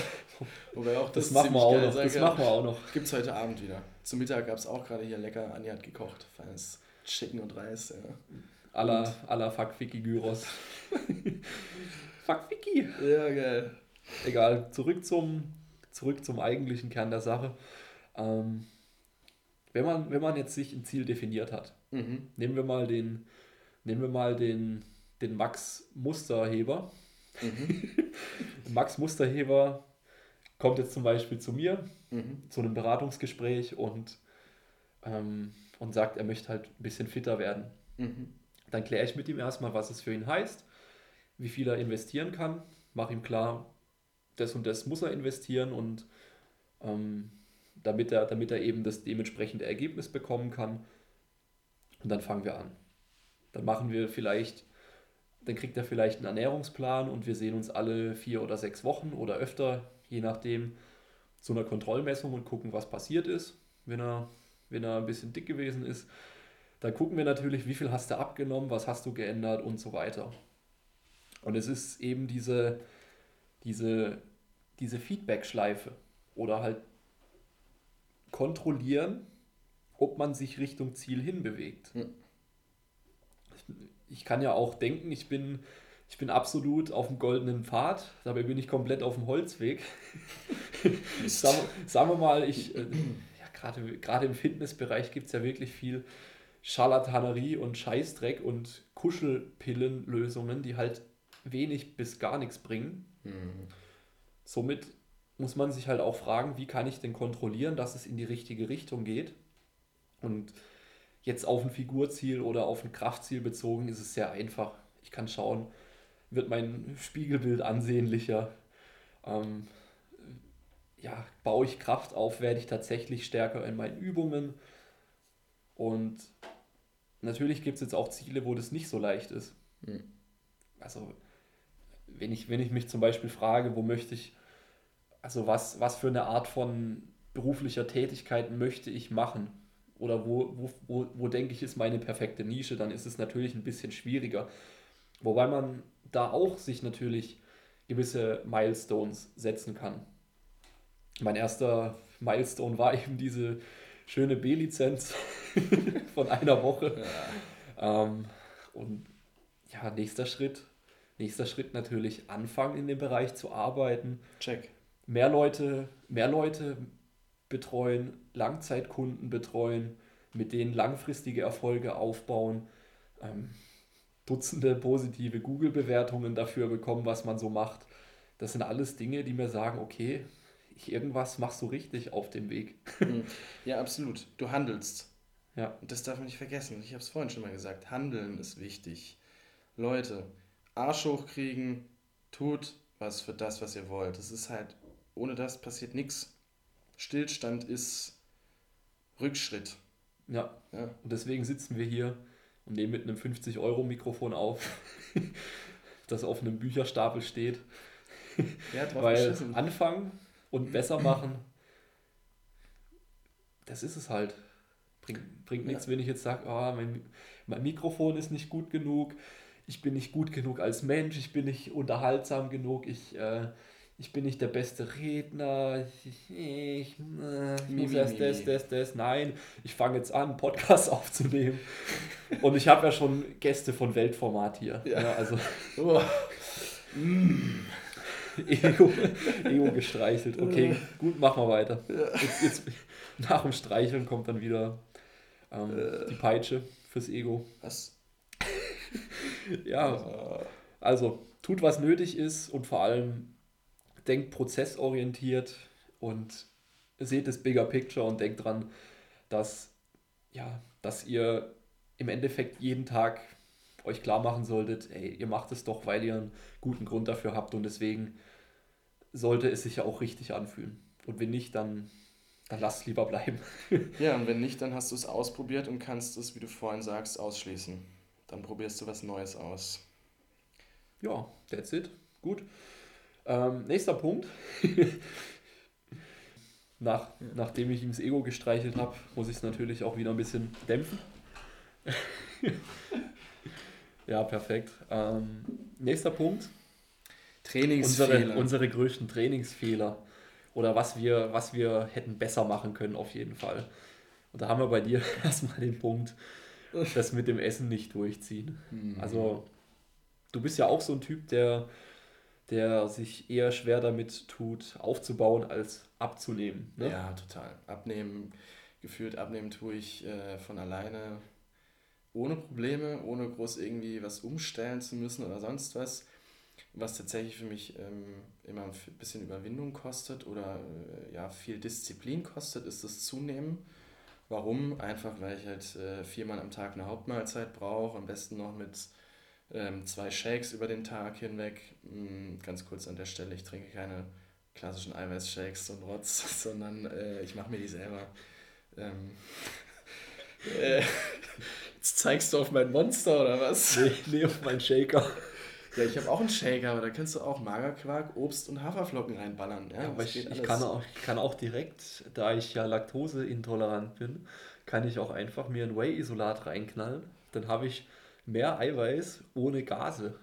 Wobei auch das, das machen wir auch noch. Das machen wir auch noch. Gibt es heute Abend wieder. Zum Mittag gab es auch gerade hier lecker. Anja hat gekocht. Feines Chicken und Reis. Ja. Alla, alla Fuck Vicky Gyros. Fuck Vicky. Ja, geil. Egal, zurück zum, zurück zum eigentlichen Kern der Sache. Ähm, wenn, man, wenn man jetzt sich ein Ziel definiert hat, mhm. nehmen wir mal den, nehmen wir mal den den Max Musterheber. Mhm. Max Musterheber kommt jetzt zum Beispiel zu mir mhm. zu einem Beratungsgespräch und, ähm, und sagt, er möchte halt ein bisschen fitter werden. Mhm. Dann kläre ich mit ihm erstmal, was es für ihn heißt, wie viel er investieren kann, mache ihm klar, das und das muss er investieren und ähm, damit, er, damit er eben das dementsprechende Ergebnis bekommen kann. Und dann fangen wir an. Dann machen wir vielleicht dann kriegt er vielleicht einen Ernährungsplan und wir sehen uns alle vier oder sechs Wochen oder öfter, je nachdem, zu einer Kontrollmessung und gucken, was passiert ist. Wenn er, wenn er ein bisschen dick gewesen ist, dann gucken wir natürlich, wie viel hast du abgenommen, was hast du geändert und so weiter. Und es ist eben diese, diese, diese Feedback-Schleife oder halt kontrollieren, ob man sich Richtung Ziel hinbewegt. Hm. Ich kann ja auch denken, ich bin, ich bin absolut auf dem goldenen Pfad, dabei bin ich komplett auf dem Holzweg. sagen, sagen wir mal, ich, äh, ja, gerade im Fitnessbereich gibt es ja wirklich viel Scharlatanerie und Scheißdreck und Kuschelpillenlösungen, die halt wenig bis gar nichts bringen. Mhm. Somit muss man sich halt auch fragen, wie kann ich denn kontrollieren, dass es in die richtige Richtung geht. Und jetzt auf ein Figurziel oder auf ein Kraftziel bezogen ist es sehr einfach. Ich kann schauen, wird mein Spiegelbild ansehnlicher. Ähm, ja, baue ich Kraft auf, werde ich tatsächlich stärker in meinen Übungen. Und natürlich gibt es jetzt auch Ziele, wo das nicht so leicht ist. Mhm. Also, wenn ich, wenn ich mich zum Beispiel frage, wo möchte ich also was, was für eine Art von beruflicher Tätigkeit möchte ich machen? Oder wo, wo, wo, wo denke ich, ist meine perfekte Nische? Dann ist es natürlich ein bisschen schwieriger. Wobei man da auch sich natürlich gewisse Milestones setzen kann. Mein erster Milestone war eben diese schöne B-Lizenz von einer Woche. Ja. Ähm, und ja, nächster Schritt, nächster Schritt natürlich anfangen in dem Bereich zu arbeiten. Check mehr Leute, mehr Leute betreuen, Langzeitkunden betreuen, mit denen langfristige Erfolge aufbauen, ähm, Dutzende positive Google-Bewertungen dafür bekommen, was man so macht. Das sind alles Dinge, die mir sagen, okay, irgendwas machst du richtig auf dem Weg. Mhm. Ja, absolut. Du handelst. Ja. Und das darf man nicht vergessen. Ich habe es vorhin schon mal gesagt. Handeln ist wichtig. Leute, Arsch hochkriegen, tut was für das, was ihr wollt. Das ist halt ohne das passiert nichts. Stillstand ist Rückschritt. Ja. ja. Und deswegen sitzen wir hier und nehmen mit einem 50-Euro-Mikrofon auf, das auf einem Bücherstapel steht. Ja, drauf Weil beschissen. anfangen und besser machen, das ist es halt. Bringt, bringt nichts, ja. wenn ich jetzt sage, oh, mein, mein Mikrofon ist nicht gut genug, ich bin nicht gut genug als Mensch, ich bin nicht unterhaltsam genug, ich äh, ich bin nicht der beste Redner, ich, ich, äh, ich muss erst das, das, das. Nein, ich fange jetzt an, Podcast aufzunehmen. Und ich habe ja schon Gäste von Weltformat hier. Ja. ja also. Oh. Ego, Ego gestreichelt. Okay, gut, machen wir weiter. Jetzt, jetzt, nach dem Streicheln kommt dann wieder ähm, äh. die Peitsche fürs Ego. Was? ja, also tut, was nötig ist und vor allem denkt prozessorientiert und seht das Bigger Picture und denkt dran, dass, ja, dass ihr im Endeffekt jeden Tag euch klar machen solltet, ey, ihr macht es doch, weil ihr einen guten Grund dafür habt und deswegen sollte es sich ja auch richtig anfühlen. Und wenn nicht, dann, dann lasst es lieber bleiben. ja, und wenn nicht, dann hast du es ausprobiert und kannst es, wie du vorhin sagst, ausschließen. Dann probierst du was Neues aus. Ja, that's it. Gut. Ähm, nächster Punkt. Nach, nachdem ich ihm das Ego gestreichelt habe, muss ich es natürlich auch wieder ein bisschen dämpfen. ja, perfekt. Ähm, nächster Punkt. Trainingsfehler. Unsere, unsere größten Trainingsfehler. Oder was wir, was wir hätten besser machen können, auf jeden Fall. Und da haben wir bei dir erstmal den Punkt, das mit dem Essen nicht durchziehen. Mhm. Also, du bist ja auch so ein Typ, der der sich eher schwer damit tut, aufzubauen als abzunehmen. Ne? Ja, total. Abnehmen, gefühlt abnehmen tue ich äh, von alleine ohne Probleme, ohne groß irgendwie was umstellen zu müssen oder sonst was. Was tatsächlich für mich ähm, immer ein bisschen Überwindung kostet oder äh, ja, viel Disziplin kostet, ist das Zunehmen. Warum? Einfach, weil ich halt äh, viermal am Tag eine Hauptmahlzeit brauche, am besten noch mit ähm, zwei Shakes über den Tag hinweg. Mhm, ganz kurz an der Stelle, ich trinke keine klassischen Eiweißshakes und Rotz, sondern äh, ich mache mir die selber. Ähm, äh, jetzt zeigst du auf mein Monster oder was? Nee, nee auf meinen Shaker. Ja, ich habe auch einen Shaker, aber da kannst du auch Magerquark, Obst und Haferflocken reinballern. Ja, aber ich, ich, kann auch, ich kann auch direkt, da ich ja laktoseintolerant bin, kann ich auch einfach mir ein Whey-Isolat reinknallen. Dann habe ich mehr Eiweiß ohne Gase.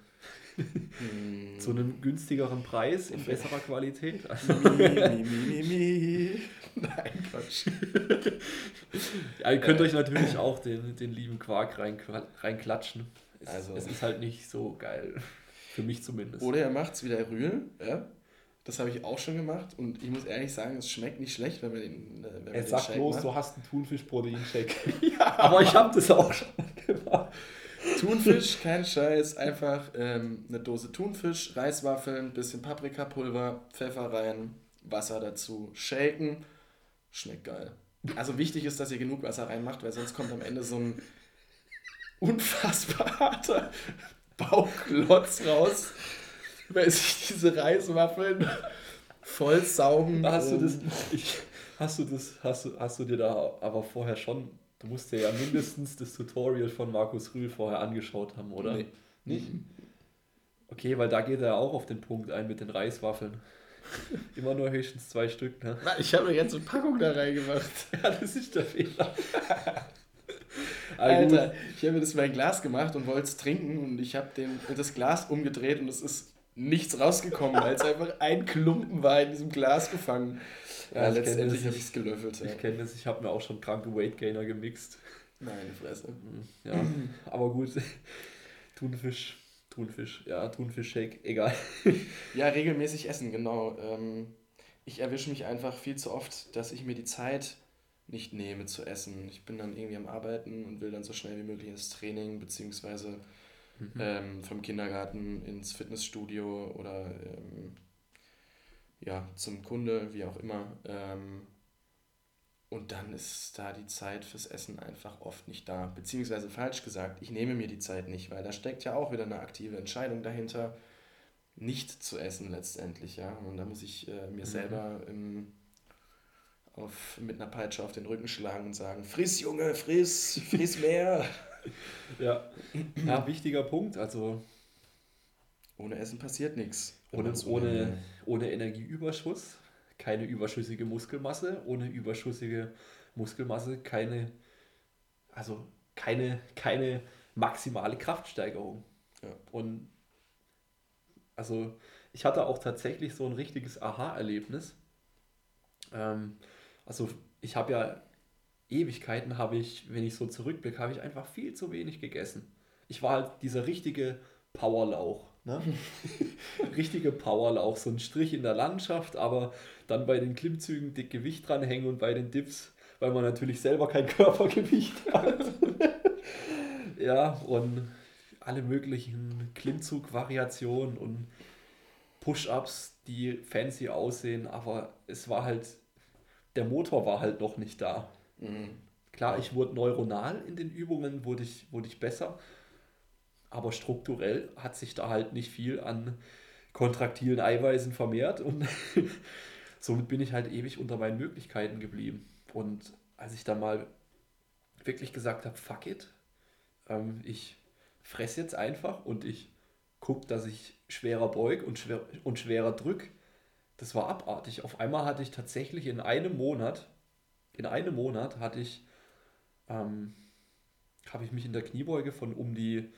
Hm. Zu einem günstigeren Preis in besserer Qualität. Also mi, mi, mi, Nein, Quatsch. ja, ihr könnt euch natürlich auch den, den lieben Quark rein, reinklatschen. Es, also. es ist halt nicht so geil. Für mich zumindest. Oder er macht es wie der Rühl. Ja? Das habe ich auch schon gemacht und ich muss ehrlich sagen, es schmeckt nicht schlecht, wenn man den. Äh, wenn er sagt Shake bloß, du hast einen Thunfisch-Protein-Shake. ja, aber ich habe das auch schon gemacht. Thunfisch, kein Scheiß, einfach ähm, eine Dose Thunfisch, Reiswaffeln, bisschen Paprikapulver, Pfeffer rein, Wasser dazu, shaken. Schmeckt geil. Also wichtig ist, dass ihr genug Wasser reinmacht, weil sonst kommt am Ende so ein unfassbar harter Bauchklotz raus, weil sich diese Reiswaffeln voll saugen. Hast du das, ich, hast du das, hast du, hast du dir da aber vorher schon Du musst dir ja mindestens das Tutorial von Markus Rühl vorher angeschaut haben, oder? Nee. Nicht? Okay, weil da geht er auch auf den Punkt ein mit den Reiswaffeln. Immer nur höchstens zwei Stück, ne? Ich habe eine ganze Packung da reingemacht. ja, das ist der Fehler. Alter, ich habe mir das in mein Glas gemacht und wollte es trinken und ich habe das Glas umgedreht und es ist nichts rausgekommen, weil es einfach ein Klumpen war in diesem Glas gefangen. Ja, letztendlich habe ich es gelöffelt. Ja. Ich kenne das, ich habe mir auch schon kranke Weight Gainer gemixt. Meine Fresse. Ja, aber gut. Thunfisch, Thunfisch, ja, Thunfisch-Shake, egal. ja, regelmäßig essen, genau. Ähm, ich erwische mich einfach viel zu oft, dass ich mir die Zeit nicht nehme zu essen. Ich bin dann irgendwie am Arbeiten und will dann so schnell wie möglich ins Training, beziehungsweise mhm. ähm, vom Kindergarten ins Fitnessstudio oder ähm, ja, zum Kunde, wie auch immer. Ähm, und dann ist da die Zeit fürs Essen einfach oft nicht da. Beziehungsweise falsch gesagt, ich nehme mir die Zeit nicht, weil da steckt ja auch wieder eine aktive Entscheidung dahinter, nicht zu essen letztendlich. Ja? Und da muss ich äh, mir mhm. selber im, auf, mit einer Peitsche auf den Rücken schlagen und sagen, friss Junge, friss, friss mehr. ja. ja, wichtiger Punkt. Also ohne Essen passiert nichts. Ohne, ohne, ohne Energieüberschuss keine überschüssige Muskelmasse, ohne überschüssige Muskelmasse keine, also keine, keine maximale Kraftsteigerung. Ja. Und also ich hatte auch tatsächlich so ein richtiges Aha-Erlebnis. Ähm, also ich habe ja Ewigkeiten habe ich, wenn ich so zurückblicke, habe ich einfach viel zu wenig gegessen. Ich war halt dieser richtige Powerlauch. Ne? Richtige Powerlauch, so ein Strich in der Landschaft, aber dann bei den Klimmzügen dick Gewicht dranhängen und bei den Dips, weil man natürlich selber kein Körpergewicht hat. ja, und alle möglichen Klimmzug-Variationen und Push-Ups, die fancy aussehen, aber es war halt, der Motor war halt noch nicht da. Mhm. Klar, ich wurde neuronal in den Übungen, wurde ich, wurde ich besser, aber strukturell hat sich da halt nicht viel an kontraktilen Eiweißen vermehrt und somit bin ich halt ewig unter meinen Möglichkeiten geblieben. Und als ich dann mal wirklich gesagt habe, fuck it, ähm, ich fresse jetzt einfach und ich gucke, dass ich schwerer beug und, schwer, und schwerer drück, das war abartig. Auf einmal hatte ich tatsächlich in einem Monat, in einem Monat hatte ich, ähm, habe ich mich in der Kniebeuge von um die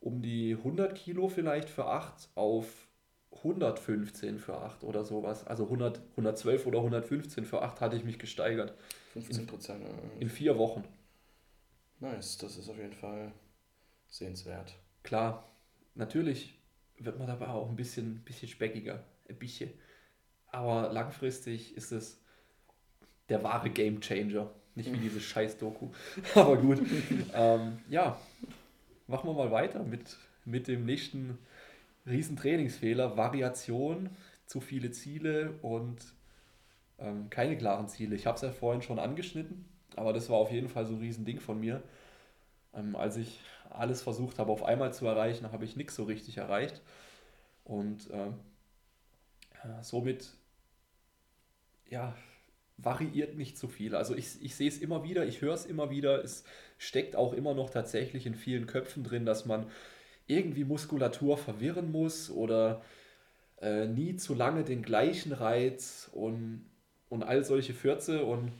um die 100 Kilo vielleicht für 8 auf 115 für 8 oder sowas. Also 100, 112 oder 115 für 8 hatte ich mich gesteigert. 15 Prozent. In, in vier Wochen. Nice, das ist auf jeden Fall sehenswert. Klar, natürlich wird man dabei auch ein bisschen, bisschen speckiger. Ein bisschen. Aber langfristig ist es der wahre Game Changer. Nicht wie diese scheiß Doku. Aber gut. ähm, ja, machen wir mal weiter mit, mit dem nächsten Riesentrainingsfehler. Variation, zu viele Ziele und ähm, keine klaren Ziele. Ich habe es ja vorhin schon angeschnitten, aber das war auf jeden Fall so ein Riesending von mir. Ähm, als ich alles versucht habe auf einmal zu erreichen, habe ich nichts so richtig erreicht. Und ähm, somit ja, variiert nicht so viel. Also ich, ich sehe es immer wieder, ich höre es immer wieder, es steckt auch immer noch tatsächlich in vielen Köpfen drin, dass man irgendwie Muskulatur verwirren muss oder äh, nie zu lange den gleichen Reiz und, und all solche Fürze und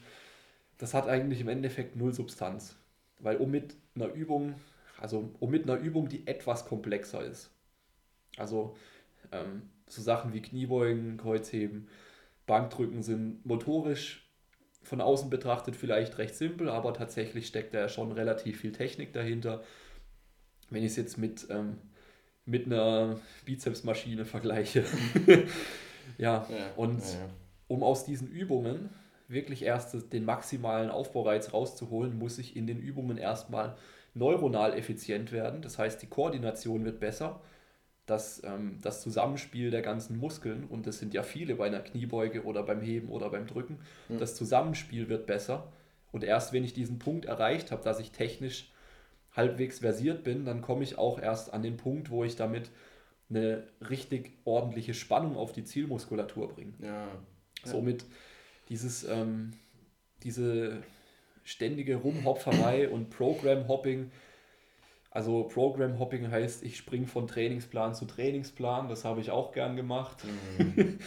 das hat eigentlich im Endeffekt null Substanz. Weil um mit einer Übung, also um mit einer Übung, die etwas komplexer ist, also ähm, so Sachen wie Kniebeugen, Kreuzheben, Bankdrücken sind motorisch von außen betrachtet vielleicht recht simpel, aber tatsächlich steckt da ja schon relativ viel Technik dahinter. Wenn ich es jetzt mit, ähm, mit einer Bizepsmaschine vergleiche. ja, ja, und ja, um aus diesen Übungen wirklich erst den maximalen Aufbaureiz rauszuholen, muss ich in den Übungen erstmal neuronal effizient werden. Das heißt, die Koordination wird besser das, ähm, das Zusammenspiel der ganzen Muskeln, und das sind ja viele bei einer Kniebeuge oder beim Heben oder beim Drücken, mhm. das Zusammenspiel wird besser. Und erst wenn ich diesen Punkt erreicht habe, dass ich technisch halbwegs versiert bin, dann komme ich auch erst an den Punkt, wo ich damit eine richtig ordentliche Spannung auf die Zielmuskulatur bringe. Ja. Somit dieses, ähm, diese ständige Rumhopferei und Program-Hopping, also Program Hopping heißt, ich springe von Trainingsplan zu Trainingsplan. Das habe ich auch gern gemacht. Mhm.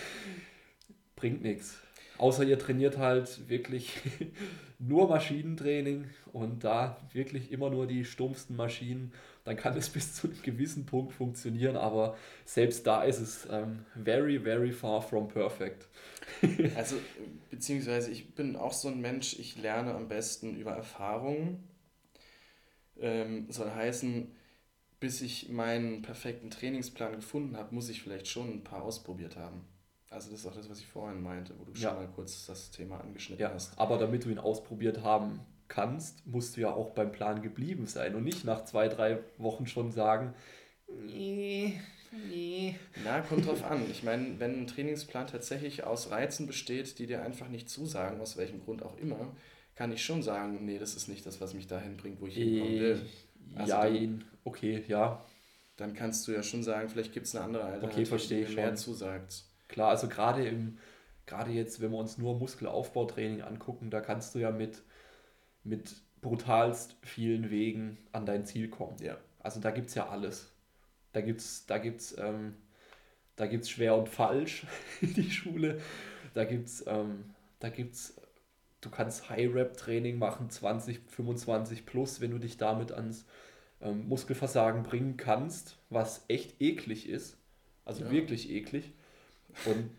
Bringt nichts. Außer ihr trainiert halt wirklich nur Maschinentraining und da wirklich immer nur die stumpfsten Maschinen. Dann kann es bis zu einem gewissen Punkt funktionieren, aber selbst da ist es ähm, very, very far from perfect. also, beziehungsweise ich bin auch so ein Mensch, ich lerne am besten über Erfahrungen ähm, soll heißen, bis ich meinen perfekten Trainingsplan gefunden habe, muss ich vielleicht schon ein paar ausprobiert haben. Also das ist auch das, was ich vorhin meinte, wo du ja. schon mal kurz das Thema angeschnitten ja, hast. Aber damit du ihn ausprobiert haben kannst, musst du ja auch beim Plan geblieben sein und nicht nach zwei, drei Wochen schon sagen, nee, nee. Na, kommt drauf an. Ich meine, wenn ein Trainingsplan tatsächlich aus Reizen besteht, die dir einfach nicht zusagen, aus welchem Grund auch immer, kann ich schon sagen, nee, das ist nicht das, was mich dahin bringt, wo ich hinkommen will. Also ja, dann, okay, ja. Dann kannst du ja schon sagen, vielleicht gibt es eine andere Alternative, okay, verstehe die mir mehr zusagt. Klar, also gerade im, gerade jetzt, wenn wir uns nur Muskelaufbautraining angucken, da kannst du ja mit, mit brutalst vielen Wegen an dein Ziel kommen. Ja. Also da gibt es ja alles. Da gibt es da gibt's, ähm, da gibt's schwer und falsch, die Schule. Da gibt es ähm, da gibt's du kannst High-Rap-Training machen, 20, 25 plus, wenn du dich damit ans ähm, Muskelversagen bringen kannst, was echt eklig ist. Also ja. wirklich eklig. Und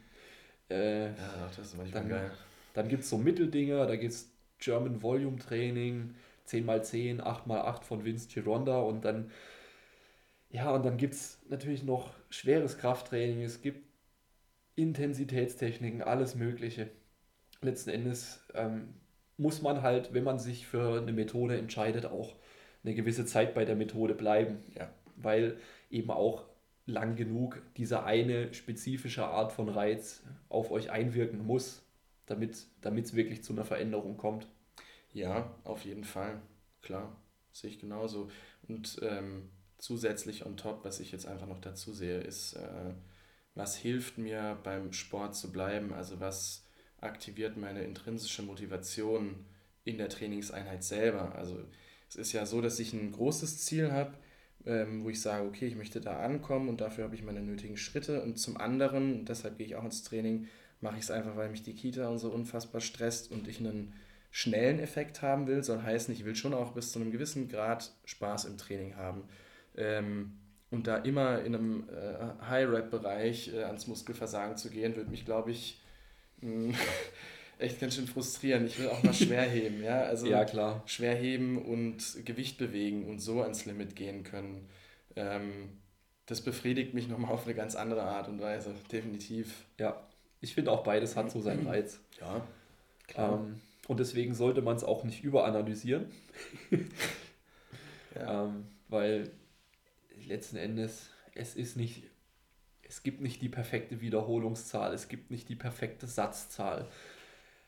äh, ja, das ist manchmal dann, geil. Dann gibt es so Mitteldinger, da gibt es German Volume Training, 10x10, 8x8 von Vince Gironda und dann, ja, und dann gibt es natürlich noch schweres Krafttraining, es gibt Intensitätstechniken, alles Mögliche letzten Endes ähm, muss man halt, wenn man sich für eine Methode entscheidet, auch eine gewisse Zeit bei der Methode bleiben. Ja. Weil eben auch lang genug diese eine spezifische Art von Reiz auf euch einwirken muss, damit es wirklich zu einer Veränderung kommt. Ja, auf jeden Fall. Klar, sehe ich genauso. Und ähm, zusätzlich on top, was ich jetzt einfach noch dazu sehe, ist, äh, was hilft mir beim Sport zu bleiben? Also was aktiviert meine intrinsische Motivation in der Trainingseinheit selber. Also es ist ja so, dass ich ein großes Ziel habe, ähm, wo ich sage, okay, ich möchte da ankommen und dafür habe ich meine nötigen Schritte. Und zum anderen, deshalb gehe ich auch ins Training, mache ich es einfach, weil mich die Kita und so unfassbar stresst und ich einen schnellen Effekt haben will. Soll heißen, ich will schon auch bis zu einem gewissen Grad Spaß im Training haben. Ähm, und da immer in einem äh, High-Rap-Bereich äh, ans Muskelversagen zu gehen, wird mich, glaube ich. echt ganz schön frustrierend. Ich will auch mal schwer heben, ja. Also ja, klar. schwer heben und Gewicht bewegen und so ans Limit gehen können. Ähm, das befriedigt mich nochmal auf eine ganz andere Art und Weise, definitiv. Ja, ich finde auch beides hat so seinen Reiz. Ja, klar. Ähm, und deswegen sollte man es auch nicht überanalysieren. ja. ähm, weil letzten Endes, es ist nicht es gibt nicht die perfekte Wiederholungszahl, es gibt nicht die perfekte Satzzahl,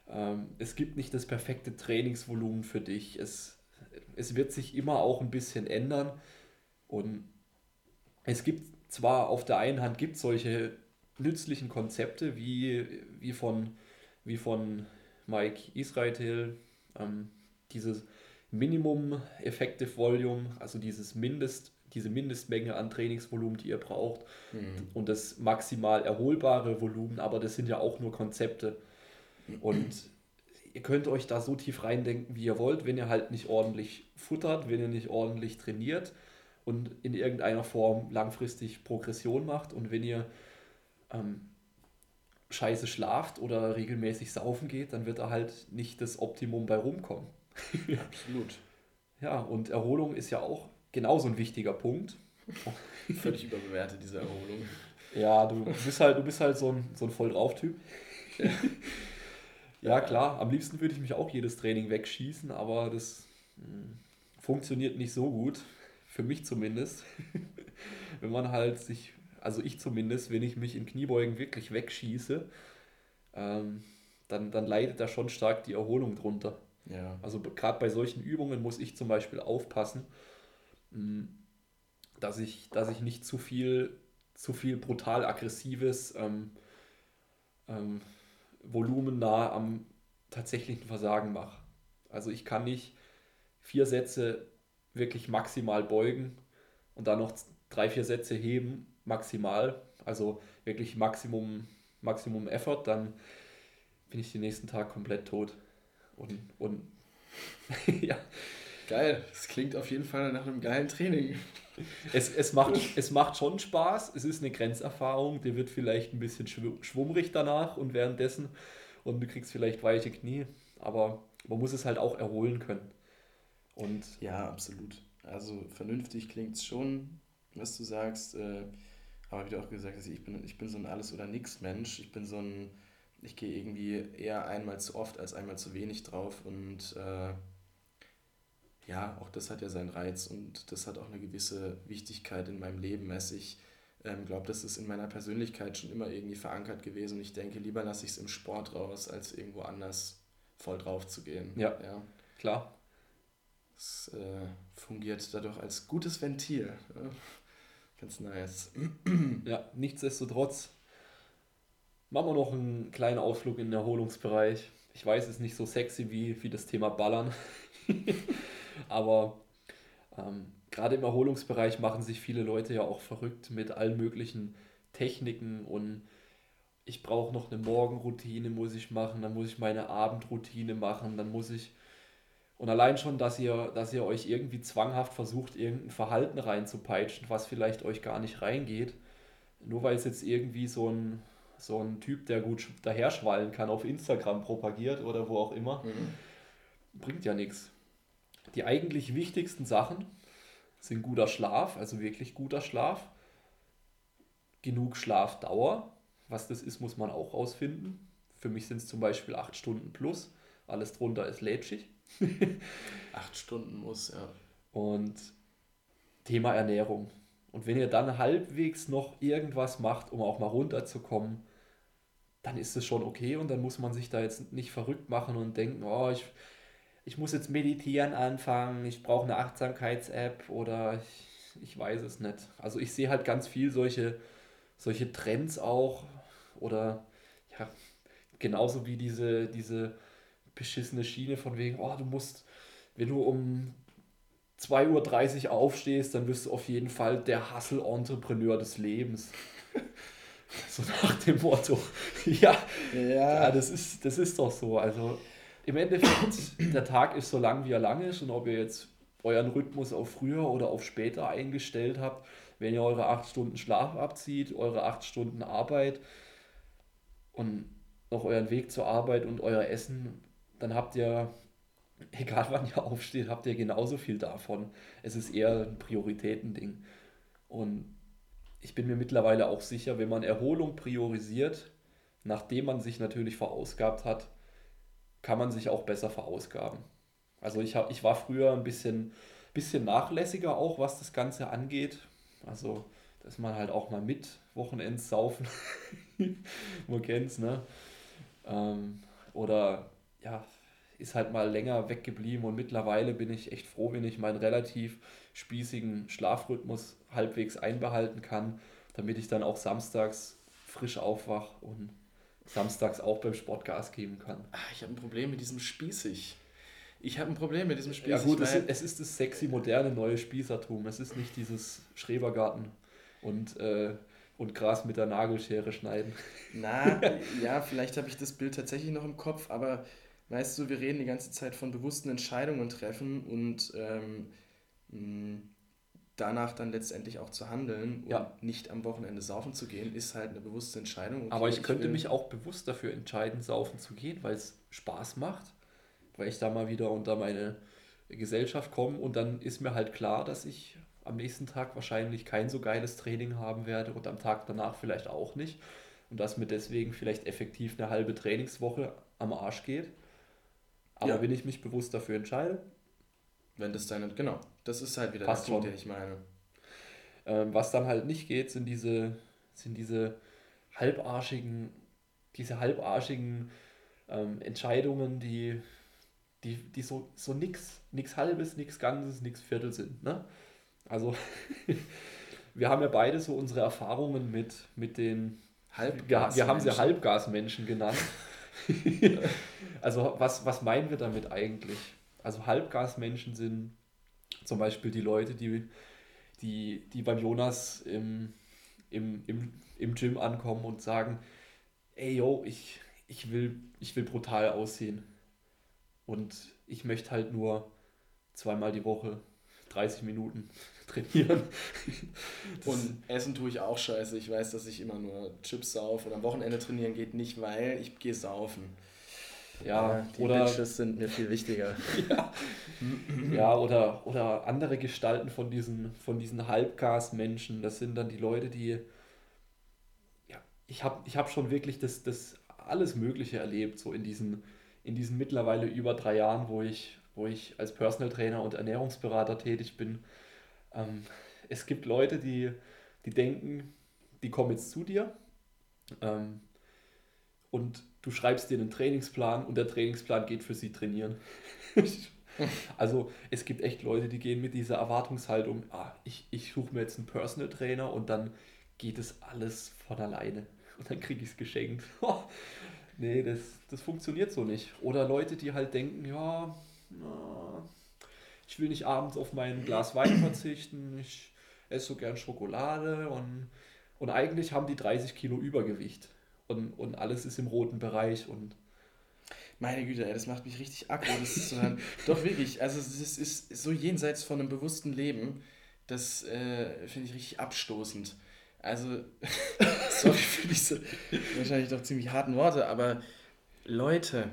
ähm, es gibt nicht das perfekte Trainingsvolumen für dich. Es, es wird sich immer auch ein bisschen ändern und es gibt zwar auf der einen Hand gibt solche nützlichen Konzepte wie, wie, von, wie von Mike Israel, ähm, dieses Minimum Effective Volume, also dieses Mindest diese Mindestmenge an Trainingsvolumen, die ihr braucht Mhm. und das maximal erholbare Volumen, aber das sind ja auch nur Konzepte. Und ihr könnt euch da so tief reindenken, wie ihr wollt, wenn ihr halt nicht ordentlich futtert, wenn ihr nicht ordentlich trainiert und in irgendeiner Form langfristig Progression macht und wenn ihr ähm, scheiße schlaft oder regelmäßig saufen geht, dann wird da halt nicht das Optimum bei rumkommen. Absolut. Ja, und Erholung ist ja auch genauso ein wichtiger Punkt. Völlig überbewertet, diese Erholung. Ja, du bist halt, du bist halt so ein, so ein voll drauf Typ. ja, klar, am liebsten würde ich mich auch jedes Training wegschießen, aber das mh, funktioniert nicht so gut. Für mich zumindest. wenn man halt sich, also ich zumindest, wenn ich mich in Kniebeugen wirklich wegschieße, ähm, dann, dann leidet da schon stark die Erholung drunter. Ja. Also gerade bei solchen Übungen muss ich zum Beispiel aufpassen, dass ich, dass ich nicht zu viel, zu viel brutal aggressives ähm, ähm, Volumen nah am tatsächlichen Versagen mache. Also ich kann nicht vier Sätze wirklich maximal beugen und dann noch drei, vier Sätze heben, maximal, also wirklich Maximum, Maximum Effort, dann bin ich den nächsten Tag komplett tot. Und, und ja, Geil. Das klingt auf jeden Fall nach einem geilen Training. es, es, macht, es macht schon Spaß. Es ist eine Grenzerfahrung. Dir wird vielleicht ein bisschen schw- schwummrig danach und währenddessen und du kriegst vielleicht weiche Knie. Aber man muss es halt auch erholen können. Und Ja, absolut. Also vernünftig klingt es schon, was du sagst. Äh, aber wie du auch gesagt hast, ich bin, ich bin so ein Alles- oder Nix-Mensch. Ich bin so ein, ich gehe irgendwie eher einmal zu oft als einmal zu wenig drauf. Und äh, ja, auch das hat ja seinen Reiz und das hat auch eine gewisse Wichtigkeit in meinem Leben. Also ich ähm, glaube, das ist in meiner Persönlichkeit schon immer irgendwie verankert gewesen. Und ich denke, lieber lasse ich es im Sport raus, als irgendwo anders voll drauf zu gehen. Ja. ja. klar, Es äh, fungiert dadurch als gutes Ventil. Ganz nice. ja, nichtsdestotrotz machen wir noch einen kleinen Ausflug in den Erholungsbereich. Ich weiß, es ist nicht so sexy wie, wie das Thema Ballern. Aber ähm, gerade im Erholungsbereich machen sich viele Leute ja auch verrückt mit allen möglichen Techniken und ich brauche noch eine Morgenroutine, muss ich machen, dann muss ich meine Abendroutine machen, dann muss ich. Und allein schon, dass ihr, dass ihr euch irgendwie zwanghaft versucht, irgendein Verhalten reinzupeitschen, was vielleicht euch gar nicht reingeht, nur weil es jetzt irgendwie so ein, so ein Typ, der gut daherschwallen kann, auf Instagram propagiert oder wo auch immer, bringt ja nichts. Die eigentlich wichtigsten Sachen sind guter Schlaf, also wirklich guter Schlaf, genug Schlafdauer. Was das ist, muss man auch rausfinden. Für mich sind es zum Beispiel acht Stunden plus. Alles drunter ist lätschig. Acht Stunden muss, ja. Und Thema Ernährung. Und wenn ihr dann halbwegs noch irgendwas macht, um auch mal runterzukommen, dann ist es schon okay und dann muss man sich da jetzt nicht verrückt machen und denken, oh, ich, ich muss jetzt meditieren anfangen, ich brauche eine Achtsamkeits-App oder ich, ich weiß es nicht. Also ich sehe halt ganz viel solche, solche Trends auch oder ja, genauso wie diese, diese beschissene Schiene von wegen, oh, du musst, wenn du um 2.30 Uhr aufstehst, dann wirst du auf jeden Fall der Hustle-Entrepreneur des Lebens. so nach dem Motto. ja, ja, das ist, das ist doch so. Also im Endeffekt, der Tag ist so lang, wie er lang ist und ob ihr jetzt euren Rhythmus auf früher oder auf später eingestellt habt, wenn ihr eure acht Stunden Schlaf abzieht, eure acht Stunden Arbeit und noch euren Weg zur Arbeit und euer Essen, dann habt ihr, egal wann ihr aufsteht, habt ihr genauso viel davon. Es ist eher ein Prioritätending. Und ich bin mir mittlerweile auch sicher, wenn man Erholung priorisiert, nachdem man sich natürlich verausgabt hat, kann man sich auch besser verausgaben. Also ich, hab, ich war früher ein bisschen, bisschen nachlässiger auch, was das Ganze angeht. Also, dass man halt auch mal mit Wochenends saufen, man kennt's, ne? Ähm, oder ja, ist halt mal länger weggeblieben und mittlerweile bin ich echt froh, wenn ich meinen relativ spießigen Schlafrhythmus halbwegs einbehalten kann, damit ich dann auch samstags frisch aufwach und samstags auch beim Sport Gas geben kann. Ah, ich habe ein Problem mit diesem spießig. Ich habe ein Problem mit diesem Spiel. Ja gut, es, es, ist das sexy, moderne, neue Spießertum. Es ist nicht dieses Schrebergarten und, äh, und Gras mit der Nagelschere schneiden. Na, ja, vielleicht habe ich das Bild tatsächlich noch im Kopf, aber weißt du, wir reden die ganze Zeit von bewussten Entscheidungen treffen und ähm, danach dann letztendlich auch zu handeln ja. und nicht am Wochenende saufen zu gehen, ist halt eine bewusste Entscheidung. Okay, Aber ich könnte ich mich auch bewusst dafür entscheiden, saufen zu gehen, weil es Spaß macht, weil ich da mal wieder unter meine Gesellschaft komme und dann ist mir halt klar, dass ich am nächsten Tag wahrscheinlich kein so geiles Training haben werde und am Tag danach vielleicht auch nicht und dass mir deswegen vielleicht effektiv eine halbe Trainingswoche am Arsch geht. Aber ja. wenn ich mich bewusst dafür entscheide, wenn das deine, genau, das ist halt wieder Passt der Punkt, den ich meine. Ähm, was dann halt nicht geht, sind diese, sind diese halbarschigen, diese halbarschigen ähm, Entscheidungen, die, die, die so, so nix, nix halbes, nix ganzes, nix Viertel sind. Ne? Also wir haben ja beide so unsere Erfahrungen mit, mit den Halbgas. Wir, wir haben sie Halbgasmenschen genannt. also was, was meinen wir damit eigentlich? Also Halbgasmenschen sind zum Beispiel die Leute, die, die, die beim Jonas im, im, im, im Gym ankommen und sagen, ey yo, ich, ich, will, ich will brutal aussehen. Und ich möchte halt nur zweimal die Woche 30 Minuten trainieren. und essen tue ich auch scheiße. Ich weiß, dass ich immer nur Chips sauf und am Wochenende trainieren geht nicht, weil ich gehe saufen. Ja, die oder, Bitches sind mir viel wichtiger. ja, ja oder, oder andere Gestalten von diesen, von diesen Halbgasmenschen. Das sind dann die Leute, die. Ja, ich habe ich hab schon wirklich das, das alles Mögliche erlebt, so in diesen, in diesen mittlerweile über drei Jahren, wo ich, wo ich als Personal Trainer und Ernährungsberater tätig bin. Ähm, es gibt Leute, die, die denken, die kommen jetzt zu dir ähm, und du schreibst dir einen Trainingsplan und der Trainingsplan geht für sie trainieren. also es gibt echt Leute, die gehen mit dieser Erwartungshaltung, ah, ich, ich suche mir jetzt einen Personal Trainer und dann geht es alles von alleine. Und dann kriege ich es geschenkt. nee, das, das funktioniert so nicht. Oder Leute, die halt denken, ja, na, ich will nicht abends auf mein Glas Wein verzichten, ich esse so gern Schokolade und, und eigentlich haben die 30 Kilo Übergewicht und, und alles ist im roten Bereich und meine Güte, ey, das macht mich richtig aggro, das zu hören. Doch wirklich, also das ist so jenseits von einem bewussten Leben, das äh, finde ich richtig abstoßend. Also, sorry für diese wahrscheinlich doch ziemlich harten Worte, aber Leute,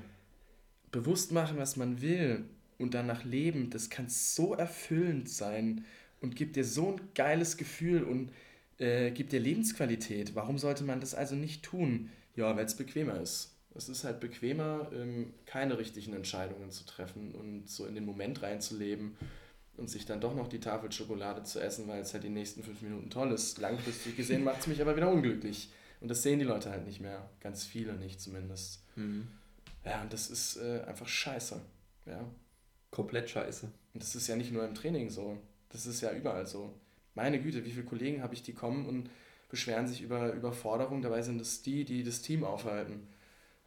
bewusst machen, was man will und danach leben, das kann so erfüllend sein und gibt dir so ein geiles Gefühl und äh, gibt dir Lebensqualität. Warum sollte man das also nicht tun? Ja, weil es bequemer ist. Es ist halt bequemer, ähm, keine richtigen Entscheidungen zu treffen und so in den Moment reinzuleben und sich dann doch noch die Tafel Schokolade zu essen, weil es halt die nächsten fünf Minuten toll ist. Langfristig gesehen macht es mich aber wieder unglücklich. Und das sehen die Leute halt nicht mehr. Ganz viele nicht zumindest. Mhm. Ja, und das ist äh, einfach scheiße. Ja. Komplett scheiße. Und das ist ja nicht nur im Training so. Das ist ja überall so meine Güte, wie viele Kollegen habe ich, die kommen und beschweren sich über Überforderung, dabei sind es die, die das Team aufhalten.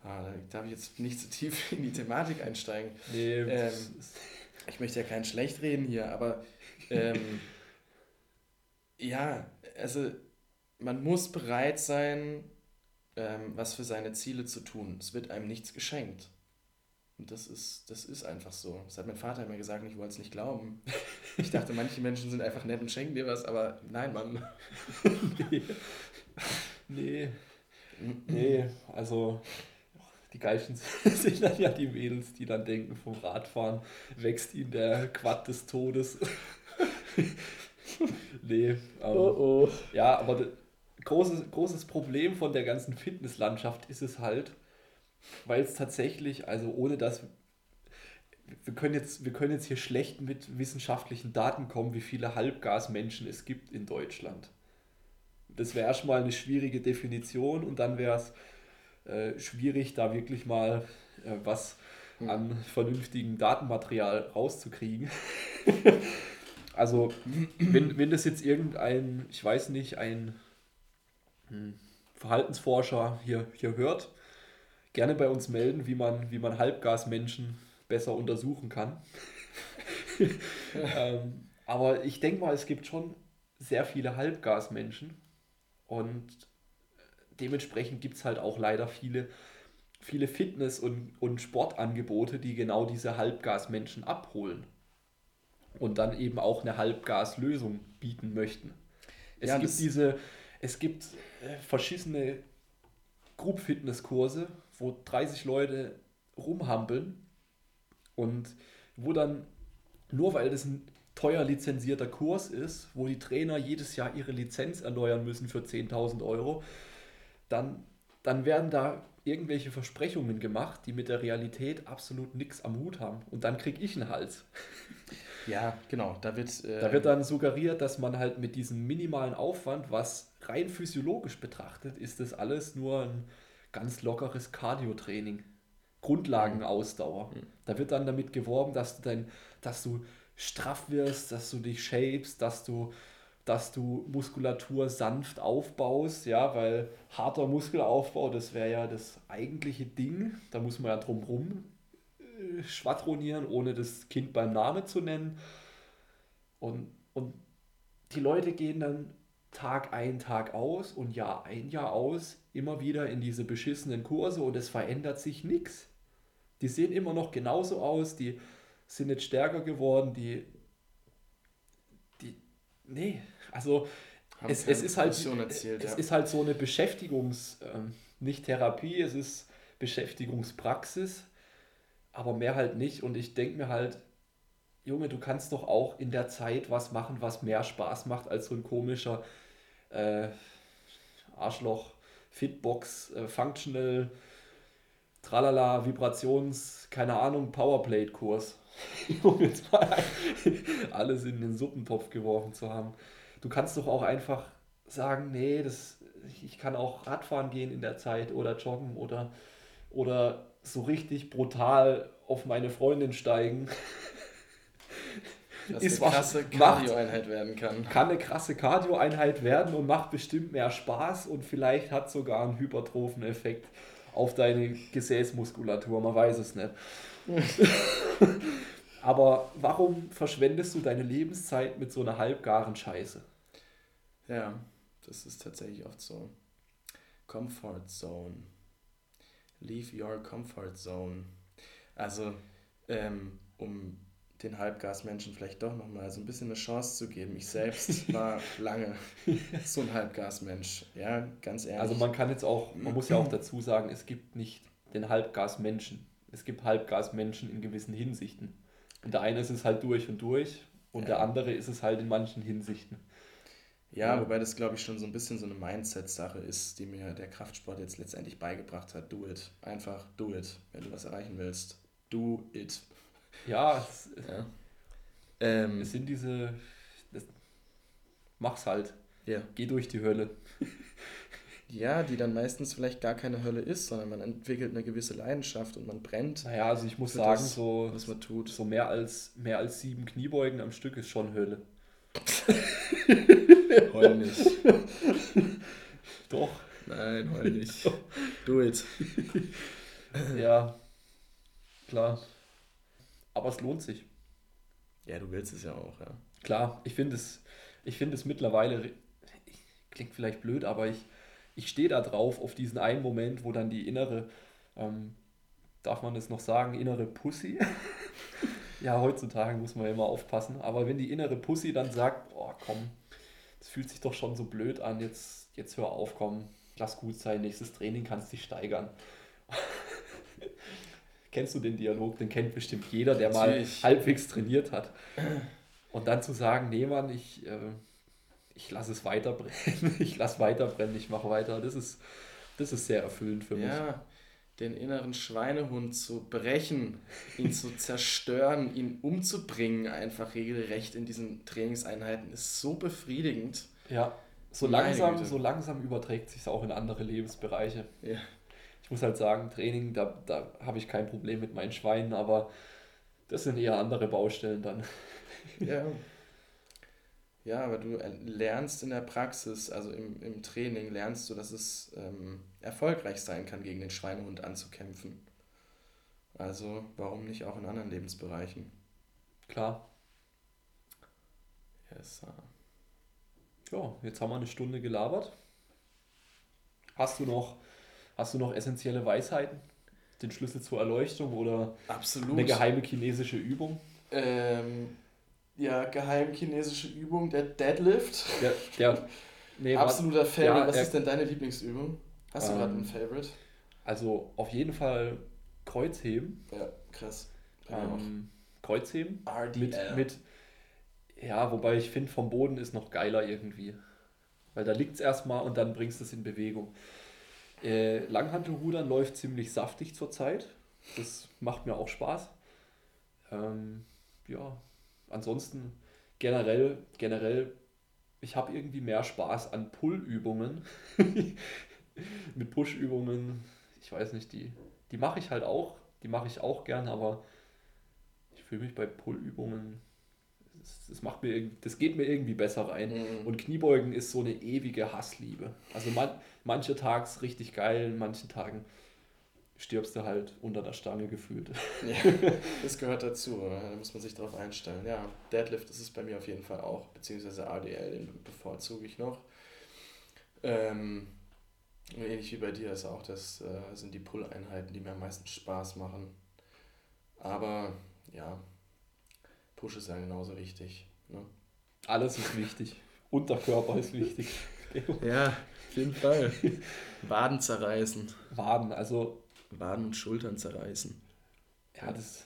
Ah, da darf ich jetzt nicht zu so tief in die Thematik einsteigen. Nee, ähm, ich möchte ja keinen schlecht reden hier, aber ähm, ja, also man muss bereit sein, ähm, was für seine Ziele zu tun. Es wird einem nichts geschenkt. Und das ist, das ist einfach so. Das hat mein Vater immer gesagt und ich wollte es nicht glauben. Ich dachte, manche Menschen sind einfach nett und schenken dir was, aber nein, Mann. nee. nee. Nee, also die geilsten sind dann ja die Mädels, die dann denken, vom Radfahren wächst ihnen der Quad des Todes. nee. Ähm, oh oh. Ja, aber großes, großes Problem von der ganzen Fitnesslandschaft ist es halt, weil es tatsächlich, also ohne dass wir können, jetzt, wir können jetzt hier schlecht mit wissenschaftlichen Daten kommen, wie viele Halbgasmenschen es gibt in Deutschland. Das wäre erstmal eine schwierige Definition und dann wäre es äh, schwierig, da wirklich mal äh, was hm. an vernünftigem Datenmaterial rauszukriegen. also, wenn, wenn das jetzt irgendein, ich weiß nicht, ein hm, Verhaltensforscher hier, hier hört, gerne bei uns melden, wie man, wie man Halbgasmenschen besser untersuchen kann. ähm, aber ich denke mal, es gibt schon sehr viele Halbgasmenschen und dementsprechend gibt es halt auch leider viele, viele Fitness- und, und Sportangebote, die genau diese Halbgasmenschen abholen und dann eben auch eine Halbgaslösung bieten möchten. Es ja, gibt diese, es gibt äh, verschissene Group-Fitness-Kurse, wo 30 Leute rumhampeln und wo dann, nur weil das ein teuer lizenzierter Kurs ist, wo die Trainer jedes Jahr ihre Lizenz erneuern müssen für 10.000 Euro, dann, dann werden da irgendwelche Versprechungen gemacht, die mit der Realität absolut nichts am Hut haben. Und dann kriege ich einen Hals. Ja, genau. Da wird, äh, da wird dann suggeriert, dass man halt mit diesem minimalen Aufwand, was rein physiologisch betrachtet, ist das alles nur ein ganz lockeres Cardio-Training. Grundlagenausdauer. Mhm. Da wird dann damit geworben, dass du, dein, dass du straff wirst, dass du dich shapest, dass du, dass du Muskulatur sanft aufbaust, ja, weil harter Muskelaufbau, das wäre ja das eigentliche Ding. Da muss man ja drum rum äh, schwadronieren, ohne das Kind beim Namen zu nennen. Und, und die Leute gehen dann Tag ein, Tag aus und Jahr ein, Jahr aus immer wieder in diese beschissenen Kurse und es verändert sich nichts. Die sehen immer noch genauso aus, die sind nicht stärker geworden, die, die, nee, also es, es, ist halt, erzählt, es ja. ist halt so eine Beschäftigungs, ähm, nicht Therapie, es ist Beschäftigungspraxis, aber mehr halt nicht und ich denke mir halt, Junge, du kannst doch auch in der Zeit was machen, was mehr Spaß macht als so ein komischer äh, Arschloch, Fitbox, äh, Functional, Tralala, Vibrations, keine Ahnung, Powerplate-Kurs. um jetzt mal alles in den Suppentopf geworfen zu haben. Du kannst doch auch einfach sagen, nee, das, ich kann auch Radfahren gehen in der Zeit oder joggen oder, oder so richtig brutal auf meine Freundin steigen. Dass ist eine krasse Cardio-Einheit werden kann. Kann eine krasse Cardio-Einheit werden und macht bestimmt mehr Spaß und vielleicht hat sogar einen hypertrophen Effekt auf deine Gesäßmuskulatur, man weiß es nicht. Aber warum verschwendest du deine Lebenszeit mit so einer halbgaren Scheiße? Ja, das ist tatsächlich oft so. Comfort Zone. Leave your comfort zone. Also, ähm, um den Halbgasmenschen vielleicht doch nochmal so ein bisschen eine Chance zu geben. Ich selbst war lange so ein Halbgasmensch, ja, ganz ehrlich. Also man kann jetzt auch, man muss ja auch dazu sagen, es gibt nicht den Halbgasmenschen. Es gibt Halbgasmenschen in gewissen Hinsichten. Und der eine ist es halt durch und durch und ja. der andere ist es halt in manchen Hinsichten. Ja, ja. wobei das, glaube ich, schon so ein bisschen so eine Mindset-Sache ist, die mir der Kraftsport jetzt letztendlich beigebracht hat. Do it. Einfach do it. Wenn du was erreichen willst, do it. Ja, es, ja. Ähm, es sind diese. Das, mach's halt. Ja. Geh durch die Hölle. Ja, die dann meistens vielleicht gar keine Hölle ist, sondern man entwickelt eine gewisse Leidenschaft und man brennt. Naja, also ich muss sagen, das, so, was man tut. so mehr als, mehr als sieben Kniebeugen am Stück ist schon Hölle. heul nicht. Doch. Nein, heul nicht. Do it. ja, klar. Aber es lohnt sich. Ja, du willst es ja auch, ja. Klar, ich finde es, ich finde es mittlerweile, klingt vielleicht blöd, aber ich, ich stehe da drauf, auf diesen einen Moment, wo dann die innere, ähm, darf man das noch sagen, innere Pussy, ja, heutzutage muss man ja immer aufpassen, aber wenn die innere Pussy dann sagt, oh komm, das fühlt sich doch schon so blöd an, jetzt, jetzt hör auf, komm, lass gut sein, nächstes Training kannst dich steigern. Kennst du den Dialog? Den kennt bestimmt jeder, der Natürlich. mal halbwegs trainiert hat. Und dann zu sagen, nee Mann, ich, äh, ich lasse es weiter brennen, ich lasse weiter brennen, ich mache weiter. Das ist, das ist sehr erfüllend für mich. Ja, den inneren Schweinehund zu brechen, ihn zu zerstören, ihn umzubringen, einfach regelrecht in diesen Trainingseinheiten, ist so befriedigend. Ja, so langsam, so langsam überträgt sich es auch in andere Lebensbereiche. Ja. Ich muss halt sagen, Training, da, da habe ich kein Problem mit meinen Schweinen, aber das sind eher andere Baustellen dann. Ja. Ja, aber du lernst in der Praxis, also im, im Training, lernst du, dass es ähm, erfolgreich sein kann, gegen den Schweinehund anzukämpfen. Also warum nicht auch in anderen Lebensbereichen? Klar. Yes, sir. Ja, jetzt haben wir eine Stunde gelabert. Hast du noch, hast du noch essentielle Weisheiten? Den Schlüssel zur Erleuchtung oder Absolut. eine geheime chinesische Übung? Ähm, ja, geheim chinesische Übung, der Deadlift. Der, der, nee. Absoluter Favorite. Ja, Was er- ist denn deine Lieblingsübung? Hast du Ähm, gerade einen Favorite? Also auf jeden Fall Kreuzheben. Ja, krass. Ähm, Kreuzheben. auch. Mit, RDL. mit, ja, wobei ich finde, vom Boden ist noch geiler irgendwie. Weil da liegt es erstmal und dann bringst du es in Bewegung. Äh, Langhantelrudern läuft ziemlich saftig zurzeit. Das macht mir auch Spaß. Ähm, ja, ansonsten generell, generell, ich habe irgendwie mehr Spaß an Pull-Übungen. Mit Push-Übungen, ich weiß nicht, die, die mache ich halt auch. Die mache ich auch gern, aber ich fühle mich bei Pull-Übungen, das, macht mir, das geht mir irgendwie besser rein. Mhm. Und Kniebeugen ist so eine ewige Hassliebe. Also man, manche Tags richtig geil, in manchen Tagen stirbst du halt unter der Stange gefühlt. Ja, das gehört dazu. oder? Da muss man sich darauf einstellen. Ja, Deadlift ist es bei mir auf jeden Fall auch, beziehungsweise ADL, den bevorzuge ich noch. Ähm, ähnlich wie bei dir ist auch, das äh, sind die Pull-Einheiten, die mir am meisten Spaß machen. Aber ja, Push ist ja genauso wichtig. Ne? Alles ist wichtig. Unterkörper ist wichtig. Ja, auf jeden Fall. Waden zerreißen. Waden, also Waden und Schultern zerreißen. ja, das,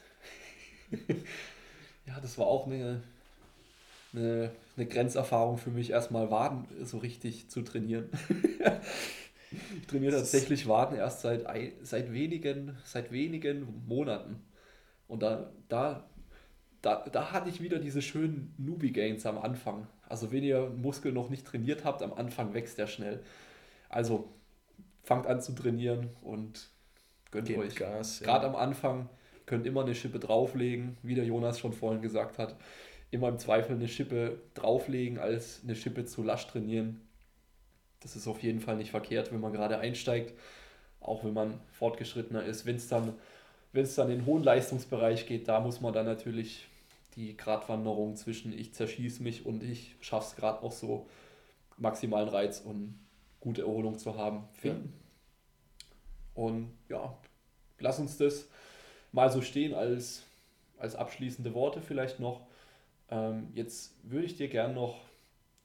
ja, das war auch eine, eine, eine Grenzerfahrung für mich, erstmal Waden so richtig zu trainieren. ich trainiere tatsächlich Waden erst seit, ein- seit, wenigen, seit wenigen Monaten. Und da, da, da, da hatte ich wieder diese schönen Newbie-Gains am Anfang. Also wenn ihr einen Muskel noch nicht trainiert habt, am Anfang wächst der schnell. Also fangt an zu trainieren und gönnt Gebt euch. Gas. ja. Gerade am Anfang könnt immer eine Schippe drauflegen, wie der Jonas schon vorhin gesagt hat. Immer im Zweifel eine Schippe drauflegen, als eine Schippe zu lasch trainieren. Das ist auf jeden Fall nicht verkehrt, wenn man gerade einsteigt, auch wenn man fortgeschrittener ist. Wenn es dann, wenn es dann in den hohen Leistungsbereich geht, da muss man dann natürlich die Gratwanderung zwischen ich zerschieße mich und ich schaffe es gerade noch so maximalen Reiz und gute Erholung zu haben, finden. Und ja, lass uns das mal so stehen als, als abschließende Worte vielleicht noch. Ähm, jetzt würde ich dir gern noch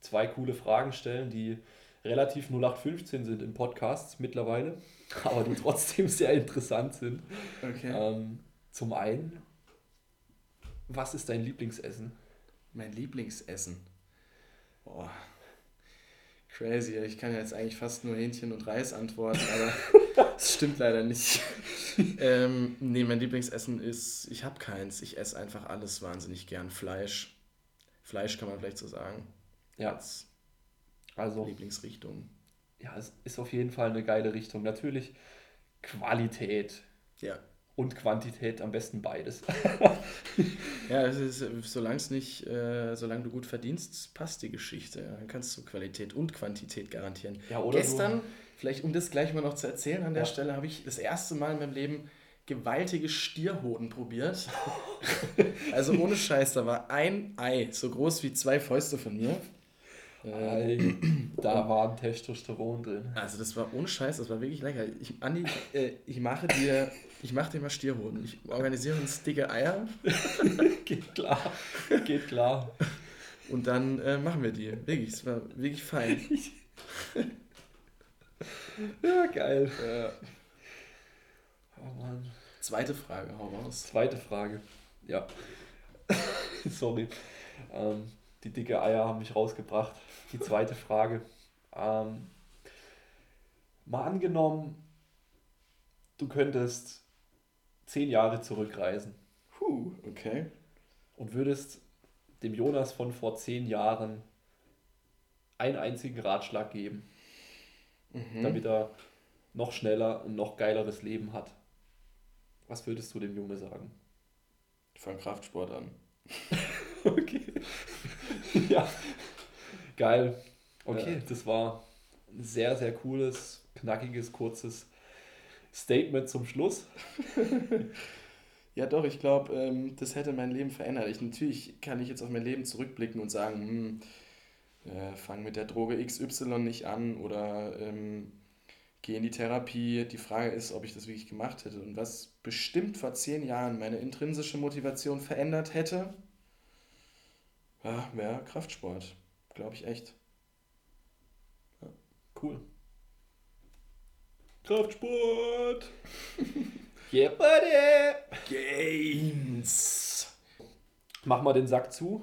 zwei coole Fragen stellen, die relativ 0815 sind in Podcasts mittlerweile, aber die trotzdem sehr interessant sind. Okay. Ähm, zum einen, was ist dein Lieblingsessen? Mein Lieblingsessen. Boah. Crazy. Ich kann ja jetzt eigentlich fast nur Hähnchen und Reis antworten, aber das stimmt leider nicht. ähm, nee, mein Lieblingsessen ist, ich habe keins. Ich esse einfach alles wahnsinnig gern. Fleisch. Fleisch kann man vielleicht so sagen. Ja, Als also Lieblingsrichtung. ja, es ist auf jeden Fall eine geile Richtung. Natürlich Qualität Ja. Und Quantität, am besten beides. Ja, es ist, solange es nicht, äh, solange du gut verdienst, passt die Geschichte. Dann kannst du Qualität und Quantität garantieren. Ja, Gestern, vielleicht um das gleich mal noch zu erzählen an der Ja. Stelle, habe ich das erste Mal in meinem Leben gewaltige Stierhoden probiert. also ohne Scheiß, da war ein Ei so groß wie zwei Fäuste von mir. Äh, da war ein Testosteron drin. also das war ohne Scheiß, das war wirklich lecker. Ich, Andi, äh, ich mache dir, ich mache dir mal Stierhoden. Ich organisiere uns dicke Eier Geht klar, geht klar. und dann äh, machen wir die. Wirklich, es war wirklich fein. Ja, geil. Oh Mann. Zweite Frage, hau raus. Zweite Frage. Ja. Sorry. Ähm, die dicke Eier haben mich rausgebracht. Die zweite Frage. Ähm, mal angenommen, du könntest zehn Jahre zurückreisen Puh, okay. und würdest dem Jonas von vor zehn Jahren einen einzigen Ratschlag geben, Mhm. damit er noch schneller und noch geileres Leben hat. Was würdest du dem Junge sagen? Fang Kraftsport an. Okay. ja. Geil. Okay, Ja. das war ein sehr, sehr cooles, knackiges, kurzes Statement zum Schluss. Ja, doch, ich glaube, ähm, das hätte mein Leben verändert. Ich, natürlich kann ich jetzt auf mein Leben zurückblicken und sagen, hm, äh, fang mit der Droge XY nicht an oder ähm, geh in die Therapie. Die Frage ist, ob ich das wirklich gemacht hätte. Und was bestimmt vor zehn Jahren meine intrinsische Motivation verändert hätte, ja, wäre Kraftsport. Glaube ich echt. Ja. Cool. Kraftsport! yeah, buddy! Gains! Mach mal den Sack zu.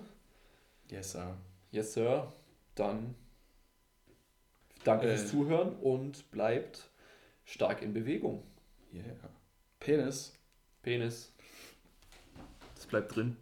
Yes, sir. Yes, sir. Dann danke äh. fürs Zuhören und bleibt stark in Bewegung. Yeah. Penis. Penis. Das bleibt drin.